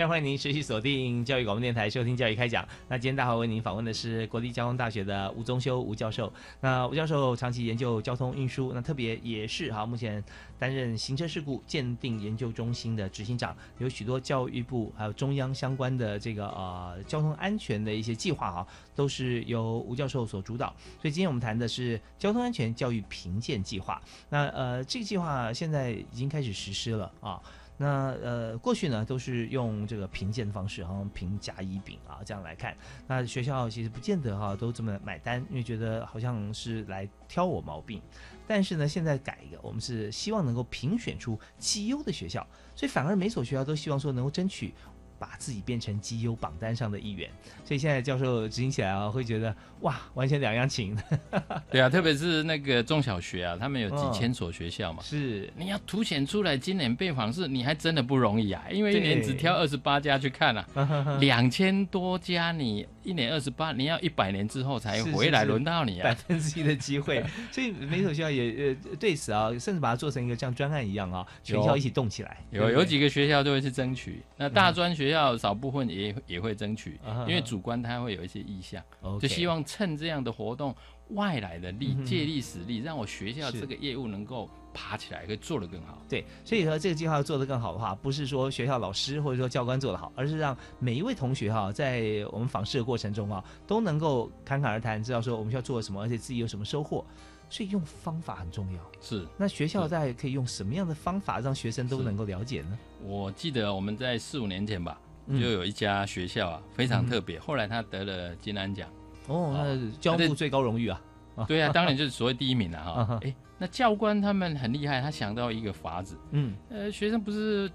Speaker 1: 非常欢迎您持续锁定教育广播电台收听教育开讲。那今天大华为您访问的是国立交通大学的吴宗修吴教授。那吴教授长期研究交通运输，那特别也是哈，目前担任行车事故鉴定研究中心的执行长，有许多教育部还有中央相关的这个呃交通安全的一些计划哈，都是由吴教授所主导。所以今天我们谈的是交通安全教育评鉴计划。那呃这个计划现在已经开始实施了啊。那呃，过去呢都是用这个评鉴的方式，好像评甲乙丙啊这样来看。那学校其实不见得哈都这么买单，因为觉得好像是来挑我毛病。但是呢，现在改一个，我们是希望能够评选出绩优的学校，所以反而每所学校都希望说能够争取。把自己变成绩优榜单上的一员，所以现在教授执行起来啊，会觉得哇，完全两样情。
Speaker 2: 对啊，特别是那个中小学啊，他们有几千所学校嘛，
Speaker 1: 是。
Speaker 2: 你要凸显出来，今年被访是，你还真的不容易啊，因为一年只挑二十八家去看啊，两千多家，你一年二十八，你要一百年之后才回来轮到你啊，
Speaker 1: 百分之一的机会，所以每所学校也呃对此啊，甚至把它做成一个像专案一样啊，全校一起动起来，
Speaker 2: 有有几个学校就会去争取，那大专学。校少部分也也会争取，因为主观他会有一些意向，就希望趁这样的活动，外来的力借力使力，让我学校这个业务能够爬起来，可以做得更好。
Speaker 1: 对，所以说这个计划做得更好的话，不是说学校老师或者说教官做得好，而是让每一位同学哈，在我们访视的过程中啊，都能够侃侃而谈，知道说我们需要做什么，而且自己有什么收获。所以用方法很重要。
Speaker 2: 是，
Speaker 1: 那学校在可以用什么样的方法让学生都能够了解呢？
Speaker 2: 我记得我们在四五年前吧。就有一家学校啊，非常特别。后来他得了金安奖，
Speaker 1: 哦，那教务最高荣誉啊。
Speaker 2: 对啊，当然就是所谓第一名了哈。哎，那教官他们很厉害，他想到一个法子。嗯，呃，学生不是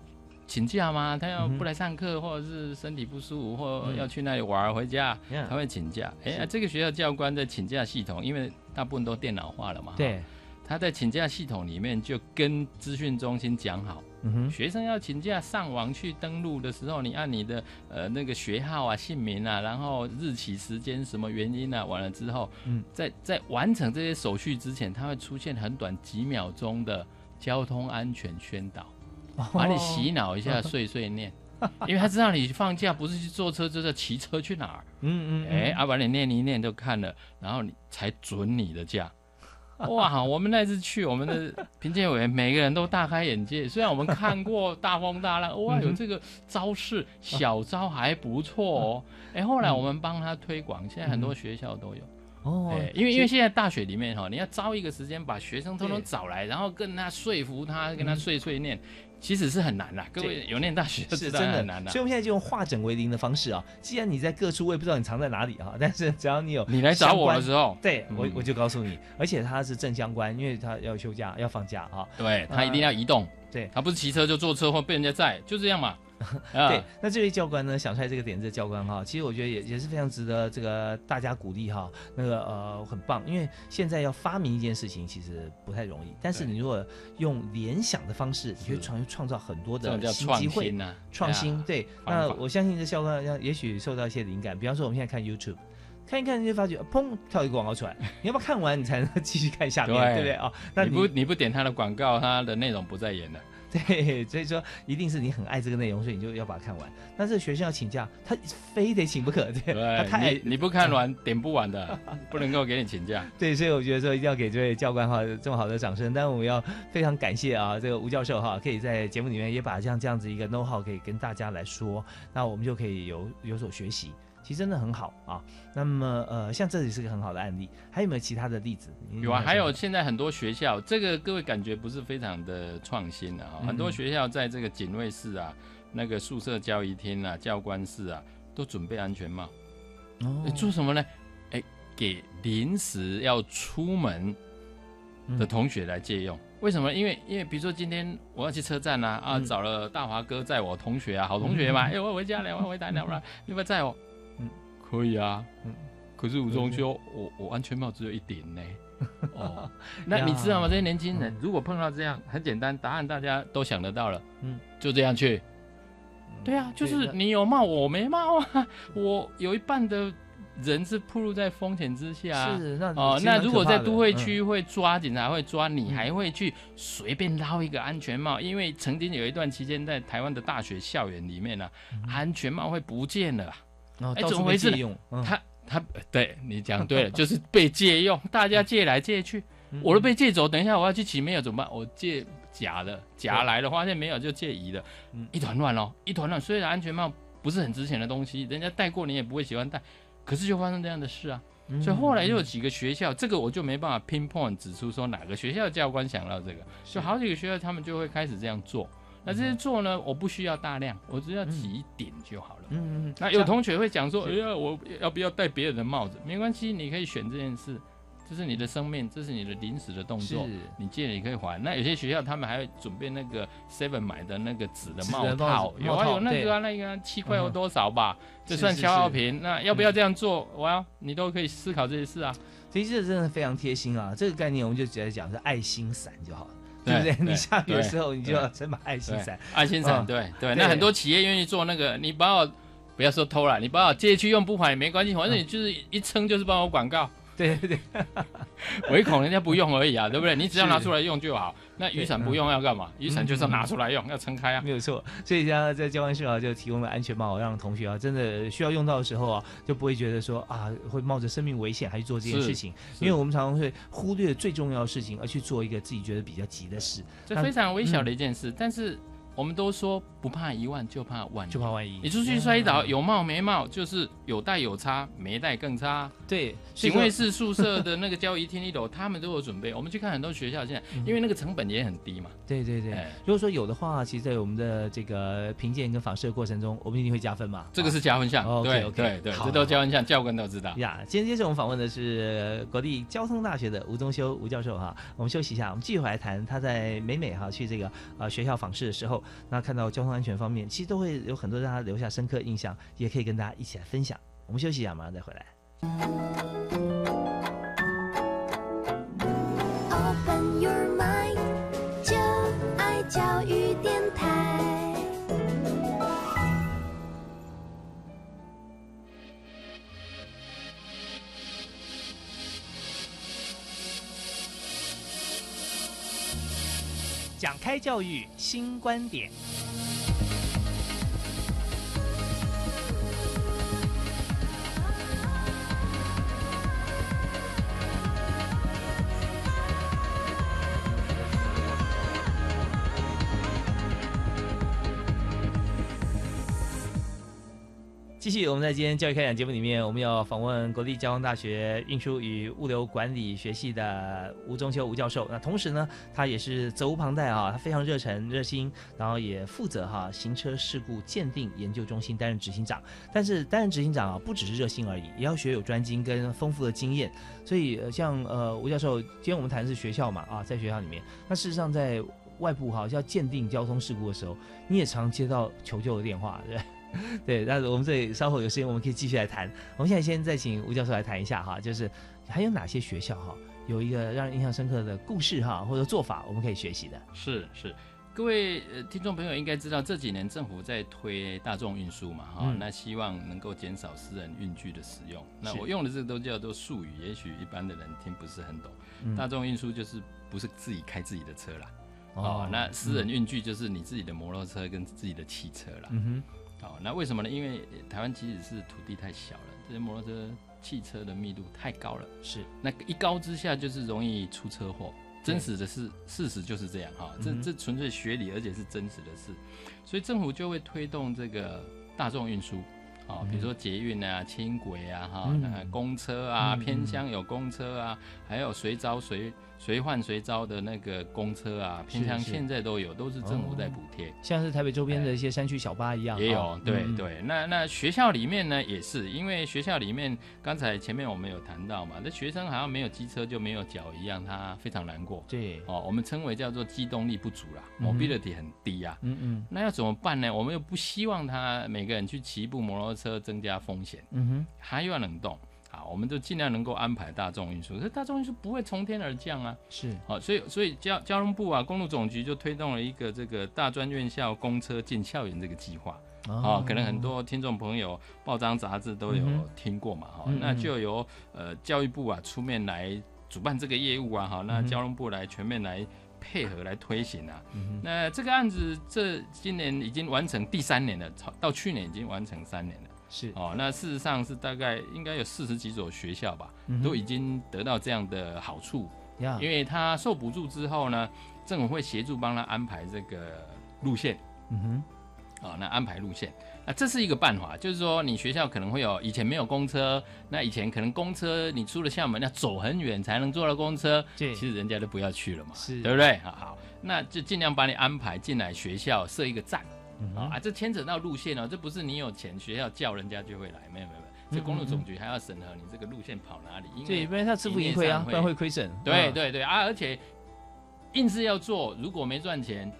Speaker 2: 请假吗？他要不来上课，或者是身体不舒服，或要去那里玩回家，他会请假。哎，这个学校教官的请假系统，因为大部分都电脑化了嘛。
Speaker 1: 对。
Speaker 2: 他在请假系统里面就跟资讯中心讲好，学生要请假上网去登录的时候，你按你的呃那个学号啊、姓名啊，然后日期、时间、什么原因啊，完了之后，嗯。在在完成这些手续之前，它会出现很短几秒钟的交通安全宣导，把你洗脑一下，碎碎念，因为他知道你放假不是去坐车，就是骑车去哪儿，嗯嗯，哎，啊，把你念一念就看了，然后你才准你的假。哇，我们那次去，我们的评鉴委员每个人都大开眼界。虽然我们看过大风大浪，哇，有这个招式，小招还不错哦。哎，后来我们帮他推广，现在很多学校都有哦。因为因为现在大学里面哈，你要招一个时间，把学生通通找来，然后跟他说服他，跟他碎碎念。其实是很难的，各位有念大学
Speaker 1: 是真的
Speaker 2: 很难的，
Speaker 1: 所以我们现在就用化整为零的方式啊。既然你在各处，我也不知道你藏在哪里啊。但是只要你有
Speaker 2: 你来找我的时候，
Speaker 1: 对我我就告诉你。而且他是正相关，因为他要休假要放假啊。
Speaker 2: 对他一定要移动，
Speaker 1: 对
Speaker 2: 他不是骑车就坐车或被人家载，就这样嘛。
Speaker 1: 对，那这位教官呢，想出来这个点子，教官哈，其实我觉得也也是非常值得这个大家鼓励哈。那个呃，很棒，因为现在要发明一件事情其实不太容易，但是你如果用联想的方式，你会创创造很多的新机会
Speaker 2: 呢。
Speaker 1: 创新对，那我相信这教官要也许受到一些灵感，比方说我们现在看 YouTube，看一看就发觉砰跳一个广告出来，你要不要看完你才能 继续看下面，对不对啊？
Speaker 2: 那你不你不点他的广告，他的内容不再演了。
Speaker 1: 对，所以说一定是你很爱这个内容，所以你就要把它看完。但是学生要请假，他非得请不可，对，他太
Speaker 2: 你不看完点不完的，不能够给你请假。
Speaker 1: 对，所以我觉得说一定要给这位教官哈这么好的掌声。但我们要非常感谢啊，这个吴教授哈，可以在节目里面也把像这样子一个 know how 可以跟大家来说，那我们就可以有有所学习。其实真的很好啊。那么呃，像这里是个很好的案例，还有没有其他的例子？
Speaker 2: 有啊，还有现在很多学校，这个各位感觉不是非常的创新的哈。很多学校在这个警卫室啊、那个宿舍教仪厅啊、教官室啊，都准备安全帽。哦，做什么呢？哎，给临时要出门的同学来借用。为什么？因为因为比如说今天我要去车站啊，啊，找了大华哥载我同学啊，好同学嘛，哎，我回家了，我回台南了，你不要载我。可以啊，嗯，可是吴中秋，我我安全帽只有一顶呢。哦，那你知道吗？这些年轻人如果碰到这样，很简单，答案大家都想得到了，嗯，就这样去。对啊，就是你有帽，我没帽啊，我有一半的人是暴露在风险之下。
Speaker 1: 是那
Speaker 2: 哦，那如果在都会
Speaker 1: 嗯。
Speaker 2: 区会抓警察会抓你，还会去随便捞一个安全帽？因为曾经有一段期间在台湾的大学校园里面呢、安全帽会不见了。哎，怎么回事他他呃对你讲对了，就是被借用，大家借来借去，我都被借走。等一下我要去骑没有怎么办？我借假的，假来了，发现没有就借乙的，一团乱哦，一团乱。虽然安全帽不是很值钱的东西，人家戴过你也不会喜欢戴，可是就发生这样的事啊。所以后来就有几个学校，这个我就没办法 pinpoint 指出说哪个学校的教官想到这个，就好几个学校他们就会开始这样做。那这些做呢，我不需要大量，我只要几点就好了。
Speaker 1: 嗯嗯嗯，
Speaker 2: 那有同学会讲说，哎呀，我要不要戴别人的帽子？没关系，你可以选这件事，这是你的生命，这是你的临时的动作，你借了你可以还。那有些学校他们还会准备那个 Seven 买的那个纸的帽
Speaker 1: 子，
Speaker 2: 套有啊有那个啊那个啊七块或
Speaker 1: 嗯哼
Speaker 2: 多少吧，这算消耗品。那要不要这样做？哇，你都可以思考这些事啊。
Speaker 1: 其实这真的非常贴心啊！这个概念我们就直接讲是爱心伞就好了，对
Speaker 2: 对
Speaker 1: 不对？你下雨的时候你就要撑把爱心伞，
Speaker 2: 爱心伞，对。对那很多企业愿意做那个，你把我不要说偷懒，你把我借去用不还也没关系，反正你就是一撑就是帮我广告。
Speaker 1: 对对对，
Speaker 2: 唯恐人家不用而已啊，对不对？你只要拿出来用就好。那雨伞不用要干嘛？雨伞 就是要拿出来用，要撑开啊。
Speaker 1: 没有错。所以像在交换室啊，就提供了安全帽，让同学啊真的需要用到的时候啊，就不会觉得说啊会冒着生命危险还去做这件事情，因为我们常常会忽略最重要的事情，而去做一个自己觉得比较急的事。
Speaker 2: 这非常微小的
Speaker 1: 嗯
Speaker 2: 一件事，但是我们都说不怕一万，就怕万一，
Speaker 1: 就怕万一
Speaker 2: 你出去摔倒，
Speaker 1: 嗯
Speaker 2: 有帽没帽，就是有带有差，没带更差。
Speaker 1: 对，所以说
Speaker 2: 警卫室宿舍的那个交易厅一楼，他们都有准备。我们去看很多学校现在，因为那个成本也很低嘛。
Speaker 1: 对对对
Speaker 2: 哎，
Speaker 1: 如果说有的话，其实，在我们的这个评鉴跟访视的过程中，我们一定会加分嘛。
Speaker 2: 这个是加分项，
Speaker 1: 哦
Speaker 2: 对对对，
Speaker 1: 好
Speaker 2: 这都加分项，教官都知道。
Speaker 1: 呀，今天接着我们访问的是呃国立交通大学的吴宗修吴教授哈。我们休息一下，我们继续回来谈他在美美哈去这个呃学校访视的时候，那看到交通安全方面，其实都会有很多让他留下深刻印象，也可以跟大家一起来分享。我们休息一下，马上再回来。
Speaker 5: Open your mind，就爱教育电
Speaker 1: 讲开教育新观点。继续，我们在今天教育开讲节目里面，我们要访问国立交通大学运输与物流管理学系的吴中秋吴教授。那同时呢，他也是责无旁贷啊，他非常热忱热心，然后也负责哈行车事故鉴定研究中心担任执行长。但是担任执行长啊，不只是热心而已，也要学有专精跟丰富的经验。所以像呃吴教授，今天我们谈的是学校嘛啊，在学校里面，那事实上在外部哈要鉴定交通事故的时候，你也常接到求救的电话，对对？对，那我们这里稍后有时间我们可以继续来谈。我们现在先再请吴教授来谈一下哈，就是还有哪些学校哈有一个让人印象深刻的故事哈或者做法，我们可以学习的。
Speaker 2: 是是，各位呃听众朋友应该知道，这几年政府在推大众运输嘛，哈、
Speaker 1: 嗯
Speaker 2: 那希望能够减少私人运具的使用。那我用的这个都叫做术语，也许一般的人听不是很懂。
Speaker 1: 嗯
Speaker 2: 大众运输就是不是自己开自己的车啦，
Speaker 1: 哦
Speaker 2: 哦，那私人运具就是你自己的摩托车跟自己的汽车啦。
Speaker 1: 嗯哼，
Speaker 2: 好，那为什么呢？因为呃台湾其实是土地太小了，这些摩托车、汽车的密度太高了。
Speaker 1: 是，
Speaker 2: 那一高之下就是容易出车祸。真实的是事实就是这样哈，这这纯粹学理，而且是真实的事，所以政府就会推动这个大众运输。啊，比如说捷运啊、轻轨啊、哈、公车啊、
Speaker 1: 嗯
Speaker 2: 偏乡有公车啊，还有随招随随换随招的那个公车啊，偏乡
Speaker 1: 是
Speaker 2: 现在都有，都是政府在补贴。
Speaker 1: 像是台北周边的一些山区小巴一样，
Speaker 2: 也有
Speaker 1: 哦，
Speaker 2: 对
Speaker 1: 嗯
Speaker 2: 对，那那学校里面呢也是，因为学校里面刚才前面我们有谈到嘛，那学生好像没有机车就没有脚一样，他非常难过。
Speaker 1: 对，
Speaker 2: 哦，我们称为叫做机动力不足啦、
Speaker 1: 嗯
Speaker 2: m
Speaker 1: 哼
Speaker 2: o b i l i t y 很低啊。
Speaker 1: 嗯嗯
Speaker 2: 那要怎么办呢？我们又不希望他每个人去骑一部摩托车增加风险，
Speaker 1: 嗯哼，
Speaker 2: 他又要冷冻。好，我们就尽量能够安排大众运输，可是大众运输不会从天而降啊。
Speaker 1: 是，
Speaker 2: 好，所以所以交交通部啊，公路总局就推动了一个这个大专院校公车进校园这个计划。哦，可能很多听众朋友报章杂志都有听过嘛，哈、那就由呃教育部啊出面来主办这个业务啊，哈，那
Speaker 1: 嗯
Speaker 2: 交通部来全面来配合来推行啊。
Speaker 1: 嗯
Speaker 2: 那这个案子这今年已经完成第三年了，超到去年已经完成三年了。
Speaker 1: 是
Speaker 2: 哦，那事实上是大概应该有四十几所学校吧，
Speaker 1: 嗯
Speaker 2: 都已经得到这样的好处。
Speaker 1: 呀
Speaker 2: 因为他受补助之后呢，政府会协助帮他安排这个路线。
Speaker 1: 嗯哼，
Speaker 2: 啊、那安排路线，那这是一个办法，就是说你学校可能会有以前没有公车，那以前可能公车你出了校门要走很远才能坐到公车，
Speaker 1: 对
Speaker 2: 其实人家都不要去了嘛，
Speaker 1: 是
Speaker 2: 对不对？好好，那就尽量把你安排进来学校设一个站。
Speaker 1: 嗯
Speaker 2: 啊、啊，这牵扯到路线哦，这不是你有钱学校叫人家就会来，没有没有没有，这公路总局还要审核你这个路线跑哪里，因为
Speaker 1: 对，不然他自负盈亏啊，不然会亏损。
Speaker 2: 对
Speaker 1: 嗯，
Speaker 2: 对对啊，而且硬是要做，如果没赚钱，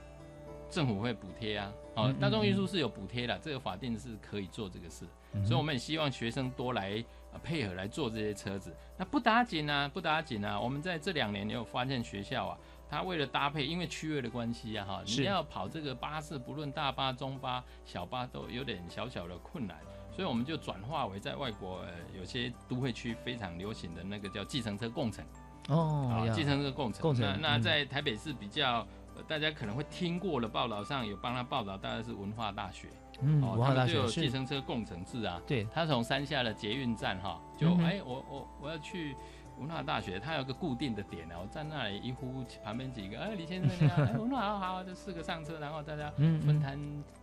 Speaker 2: 政府会补贴啊。哦
Speaker 1: 嗯，
Speaker 2: 大众运输是有补贴的，这个法定是可以做这个事，
Speaker 1: 嗯
Speaker 2: 所以我们也希望学生多来呃配合来做这些车子。那不打紧啊，不打紧啊，我们在这两年也有发现学校啊，他为了搭配，因为区位的关系啊，哈，你要跑这个巴士，不论大巴、中巴、小巴都有点小小的困难。所以我们就转化为在外国呃有些都会区非常流行的那个叫计程车共乘。啊，
Speaker 1: 哦呀
Speaker 2: 计程车共乘。
Speaker 1: 共乘
Speaker 2: 那在台北市比较，呃大家可能会听过的报道上有帮他报道，大概是文化大学。
Speaker 1: 嗯，
Speaker 2: 就有计程车共乘制啊。
Speaker 1: 对，
Speaker 2: 他从山下的捷运站哈，就哎、我我我要去文化大学，他有个固定的点啊，我站那里一呼旁边几个，哎，李先生你好，哎，文化好好，就四个上车，然后大家分摊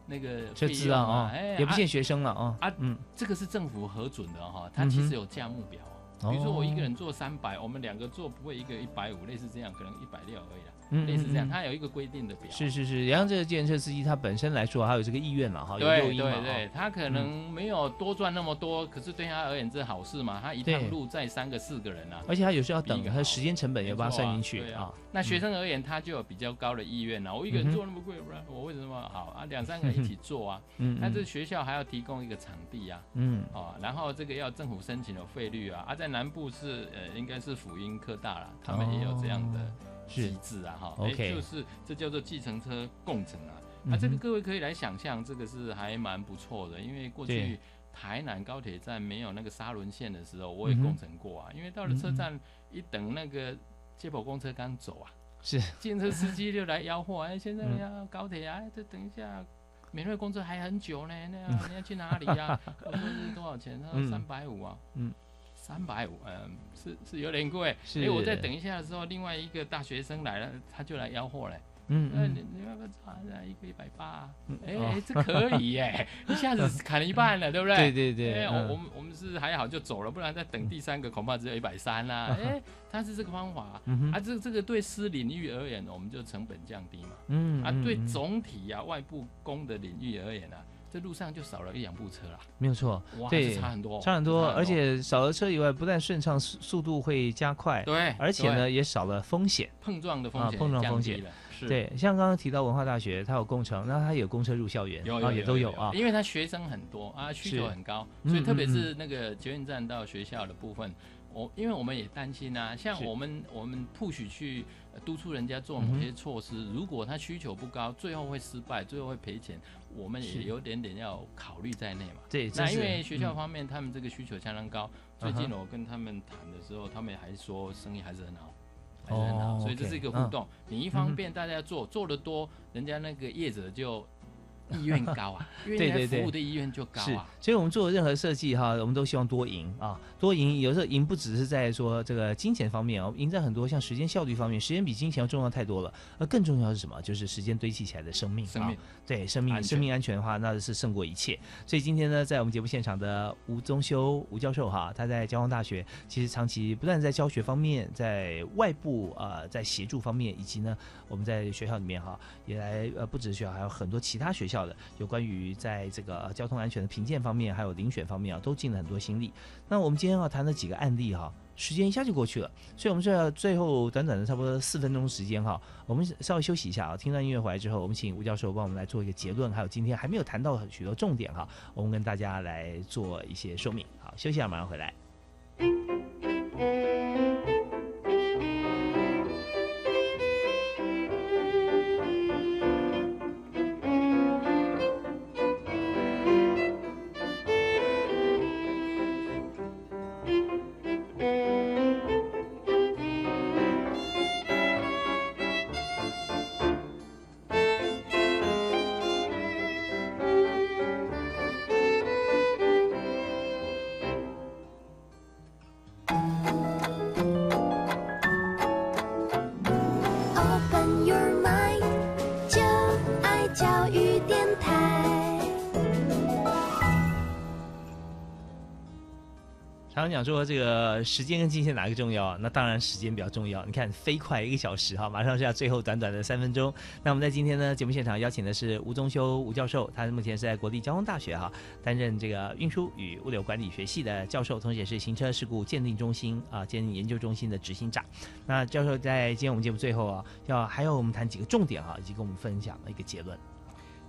Speaker 2: 那个
Speaker 1: 就
Speaker 2: 费用
Speaker 1: 知道啊，
Speaker 2: 哎，
Speaker 1: 也不
Speaker 2: 啊
Speaker 1: 限学生了啊
Speaker 2: 啊
Speaker 1: 嗯，
Speaker 2: 这个是政府核准的哈，它其实有价目表哦。比如说我一个
Speaker 1: 哦
Speaker 2: 人做三百，我们两个做不会一个一百五，类似这样，可能一百六而已啦，
Speaker 1: 嗯
Speaker 2: 类似这样，它有一个规定的表。
Speaker 1: 是是是，然后这个建设司机他本身来说，还有这个意愿嘛哈，有诱
Speaker 2: 对
Speaker 1: 因嘛
Speaker 2: 对对，
Speaker 1: 对
Speaker 2: 他可能没有多赚那么多，可是对他而言这是好事嘛，他一趟路载三个四个人啊，
Speaker 1: 而且他有时候要等，他时间成本也把它算进去
Speaker 2: 对啊
Speaker 1: 啊。
Speaker 2: 那学生而言，他就有比较高的意愿了。我一个人
Speaker 1: 嗯哼
Speaker 2: 做那么贵，不然我为什么好啊？两三个人一起做啊。
Speaker 1: 嗯嗯
Speaker 2: 那这学校还要提供一个场地啊。
Speaker 1: 嗯
Speaker 2: 哦，然后这个要政府申请的费率啊。啊，在南部是呃，应该是辅英科大啦，他们也有这样的机制啊。哈、
Speaker 1: OK
Speaker 2: 诶就是这叫做计程车共乘啊。
Speaker 1: 那
Speaker 2: 啊，这个各位可以来想象，这个是还蛮不错的，因为过去台南高铁站没有那个沙轮线的时候，我也共乘过啊。因为到了车站一等那个接驳公车刚走啊，
Speaker 1: 是
Speaker 2: 计程车司机就来吆喝，哎，先生要高铁啊，哎这等一下。免费公车还很久呢，那样 你要去哪里呀、我说是多少钱？他说
Speaker 1: 嗯
Speaker 2: 三百五啊。
Speaker 1: 嗯，
Speaker 2: 三百五，嗯，是是有点贵。
Speaker 1: 是
Speaker 2: 哎，我再等一下的时候，另外一个大学生来了，他就来吆喝嘞。
Speaker 1: 嗯
Speaker 2: 那，
Speaker 1: 嗯
Speaker 2: 你你要不要查一下一个一百八？哎这可以耶，一下子砍了一半了，对不对？
Speaker 1: 对对对
Speaker 2: 哎，
Speaker 1: 嗯
Speaker 2: 我我们我们是还好就走了，不然再等第三个恐怕只有一百三啦。哎，他是这个方法
Speaker 1: 嗯
Speaker 2: 啊，这这个对私领域而言，我们就成本降低嘛。
Speaker 1: 嗯
Speaker 2: 啊，对总体啊外部工的领域而言啊，这路上就少了一两部车啦。
Speaker 1: 没有错，
Speaker 2: 哇
Speaker 1: 对，
Speaker 2: 差很多
Speaker 1: 差很多，而且少了车以外，不但顺畅，速速度会加快，
Speaker 2: 对对
Speaker 1: 而且呢也少了风险。
Speaker 2: 碰撞的风
Speaker 1: 啊，
Speaker 2: 险
Speaker 1: 碰撞风险。
Speaker 2: 是。
Speaker 1: 对，像刚刚提到文化大学，它有工程，那它有公车入校园，
Speaker 2: 有
Speaker 1: 啊也都有啊。
Speaker 2: 因为它学生很多啊，需求很高，
Speaker 1: 嗯
Speaker 2: 所以特别
Speaker 1: 嗯
Speaker 2: 是那个捷运站到学校的部分，我因为我们也担心啊，像我们我们 push 去呃督促人家做某些措施，如果他需求不高，最后会失败，最后会赔钱，我们也有点点要考虑在内嘛。
Speaker 1: 对
Speaker 2: 那因为学校
Speaker 1: 嗯
Speaker 2: 方面他们这个需求相当高，最近我跟他们谈的时候，他们还说生意还是很好。还是很好，
Speaker 1: 哦
Speaker 2: 所以这是一个互动。你一方
Speaker 1: 嗯哼
Speaker 2: 面大家做做的多，人家那个业者就意愿高啊，
Speaker 1: 对对对
Speaker 2: 服务的意愿就高
Speaker 1: 是
Speaker 2: 啊。，
Speaker 1: 所以我们做任何设计哈，我们都希望多赢啊，多赢。有时候赢不只是在说这个金钱方面哦，赢在很多像时间效率方面，时间比金钱要重要太多了。而更重要是什么？就是时间堆砌起来的生命啊
Speaker 2: 生命，
Speaker 1: 对生命生命安全的话，那是胜过一切。所以今天呢，在我们节目现场的吴宗修吴教授哈，他在交通大学其实长期不断在教学方面，在外部呃 在协助方面，以及呢我们在学校里面哈也来呃不只是学校，还有很多其他学校的有关于在这个交通安全的评鉴方面，还有遴选方面啊，都尽了很多心力。那我们今天要谈的几个案例哈。时间一下就过去了，所以我们这最后短短的差不多四分钟时间哈，我们稍微休息一下啊。听到音乐回来之后，我们请吴教授帮我们来做一个结论，还有今天还没有谈到许多重点哈，我们跟大家来做一些说明。好，休息一下，马上回来。常讲说这个时间跟金钱哪个重要？那当然时间比较重要。你看飞快一个小时哈，马上是要最后短短的三分钟。那我们在今天呢节目现场邀请的是吴宗修吴教授，他目前是在国立交通大学哈担任这个运输与物流管理学系的教授，同时也是行车事故鉴定中心啊鉴定研究中心的执行长。那教授在今天我们节目最后啊，要还要我们谈几个重点哈，以及跟我们分享一个结论。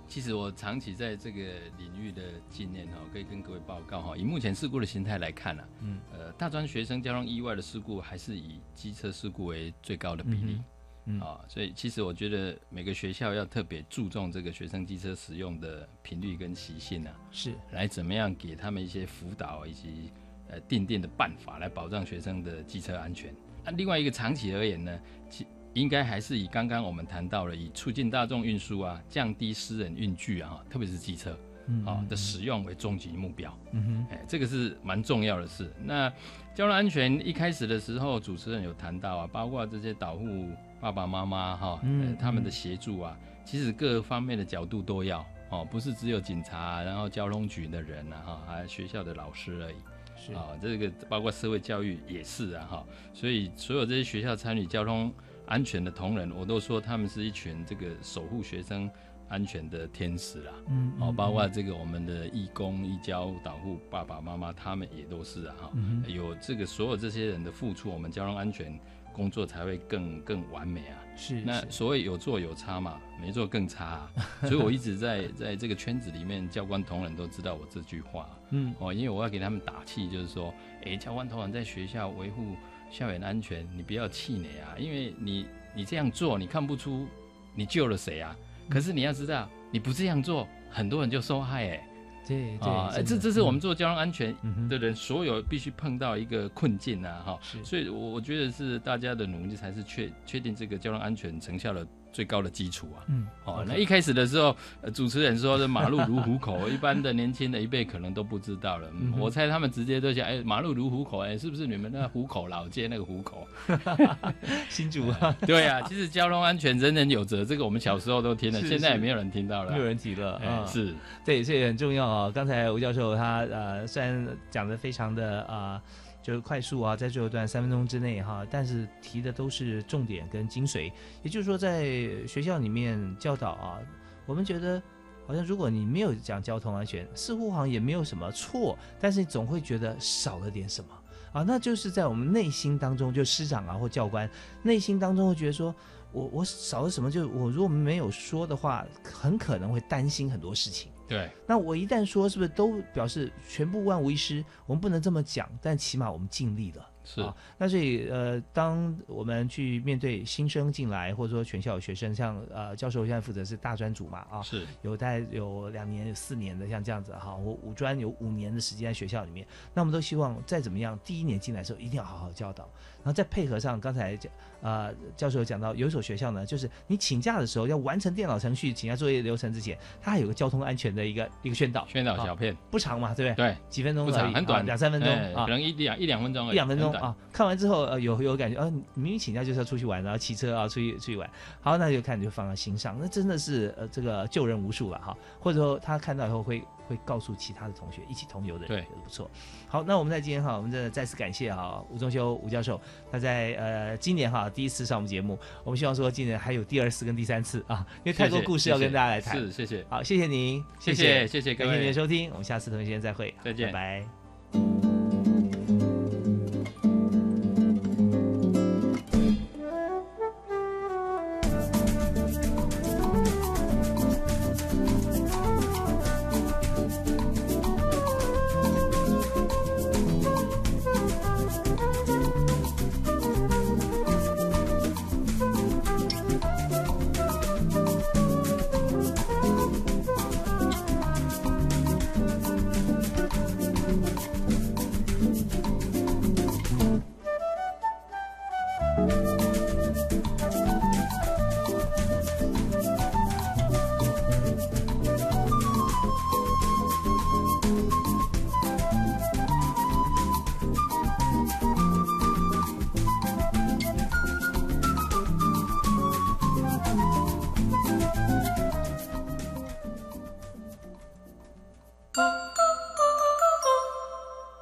Speaker 2: 其实我长期在这个领域的经验哈，可以跟各位报告哈。以目前事故的形态来看呢，嗯，呃，大专学生交通意外的事故还是以机车事故为最高的比例，嗯啊，所以其实我觉得每个学校要特别注重这个学生机车使用的频率跟习性啊，
Speaker 1: 是
Speaker 2: 来怎么样给他们一些辅导以及呃定定的办法来保障学生的机车安全。那另外一个长期而言呢，其应该还是以刚刚我们谈到了以促进大众运输啊，降低私人运具啊，特别是机车啊的使用为终极目标。嗯哼，哎，这个是蛮重要的事。那交通安全一开始的时候，主持人有谈到啊，包括这些导护爸爸妈妈哈，嗯，他们的协助啊，其实各方面的角度都要哦，不是只有警察，然后交通局的人啊，哈，还有学校的老师而已。是啊，这个包括社会教育也是啊，哈，所以所有这些学校参与交通。安全的同仁，我都说他们是一群这个守护学生安全的天使啦。嗯，哦，包括这个我们的义工、义交、导护爸爸妈妈，他们也都是啊。哈，有这个所有这些人的付出，我们交通安全工作才会更更完美啊。
Speaker 1: 是，
Speaker 2: 那所谓有做有差嘛，没做更差。所以我一直在在这个圈子里面，教官同仁都知道我这句话。嗯，哦，因为我要给他们打气，就是说，哎，教官同仁在学校维护。校园安全，你不要气馁啊！因为你你这样做，你看不出你救了谁啊？可是你要知道，你不这样做，很多人就受害哎。
Speaker 1: 对对，
Speaker 2: 这这是我们做交通安全的人，所有必须碰到一个困境啊！哈，所以我我觉得是大家的努力才是确确定这个交通安全成效的。最高的基础啊，嗯，哦，那一开始的时候，主持人说这马路如虎口，一般的年轻的一辈可能都不知道了。我猜他们直接都想，哎，马路如虎口，哎，是不是你们那虎口老街那个虎口？
Speaker 1: 新竹啊，
Speaker 2: 对啊，其实交通安全人人有责，这个我们小时候都听了，现在也没有人听到了，
Speaker 1: 没有人提了。
Speaker 2: 嗯，是
Speaker 1: 对，这也很重要啊。刚才吴教授他呃，虽然讲的非常的啊。就是快速啊，在最后一段三分钟之内哈，但是提的都是重点跟精髓。也就是说，在学校里面教导啊，我们觉得好像如果你没有讲交通安全，似乎好像也没有什么错，但是你总会觉得少了点什么啊。那就是在我们内心当中，就师长啊或教官内心当中会觉得说，我我少了什么？就我如果没有说的话，很可能会担心很多事情。
Speaker 2: 对，
Speaker 1: 那我一旦说，是不是都表示全部万无一失？我们不能这么讲，但起码我们尽力了。
Speaker 2: 是啊，
Speaker 1: 那所以呃，当我们去面对新生进来，或者说全校有学生，像呃教授现在负责是大专组嘛啊，
Speaker 2: 是
Speaker 1: 有大概有两年、有四年的，像这样子哈，我五专有五年的时间在学校里面，那我们都希望再怎么样，第一年进来的时候一定要好好教导。然后再配合上刚才讲，呃，教授讲到有一所学校呢，就是你请假的时候要完成电脑程序请假作业流程之前，它还有个交通安全的一个一个宣导，
Speaker 2: 宣导小片
Speaker 1: 不长嘛，对不
Speaker 2: 对？对，
Speaker 1: 几分钟
Speaker 2: 不长，很短，
Speaker 1: 两三分钟
Speaker 2: 啊，可能一两一两分钟，
Speaker 1: 一两分钟啊。看完之后呃有有感觉，呃，明明请假就是要出去玩，然后骑车啊出去出去玩，好，那就看就放在心上，那真的是呃这个救人无数了哈。或者说他看到以后会。会告诉其他的同学一起同游的，
Speaker 2: 对，
Speaker 1: 觉得不错。好，那我们在今天哈，我们真的再次感谢哈吴中修吴教授，他在呃今年哈第一次上我们节目，我们希望说今年还有第二次跟第三次啊，因为太多故事要跟大家来谈。
Speaker 2: 是，谢谢。
Speaker 1: 好，谢谢您，
Speaker 2: 谢谢谢谢，
Speaker 1: 感谢您的收听，我们下次同一时间再会，
Speaker 2: 再见，
Speaker 1: 拜拜。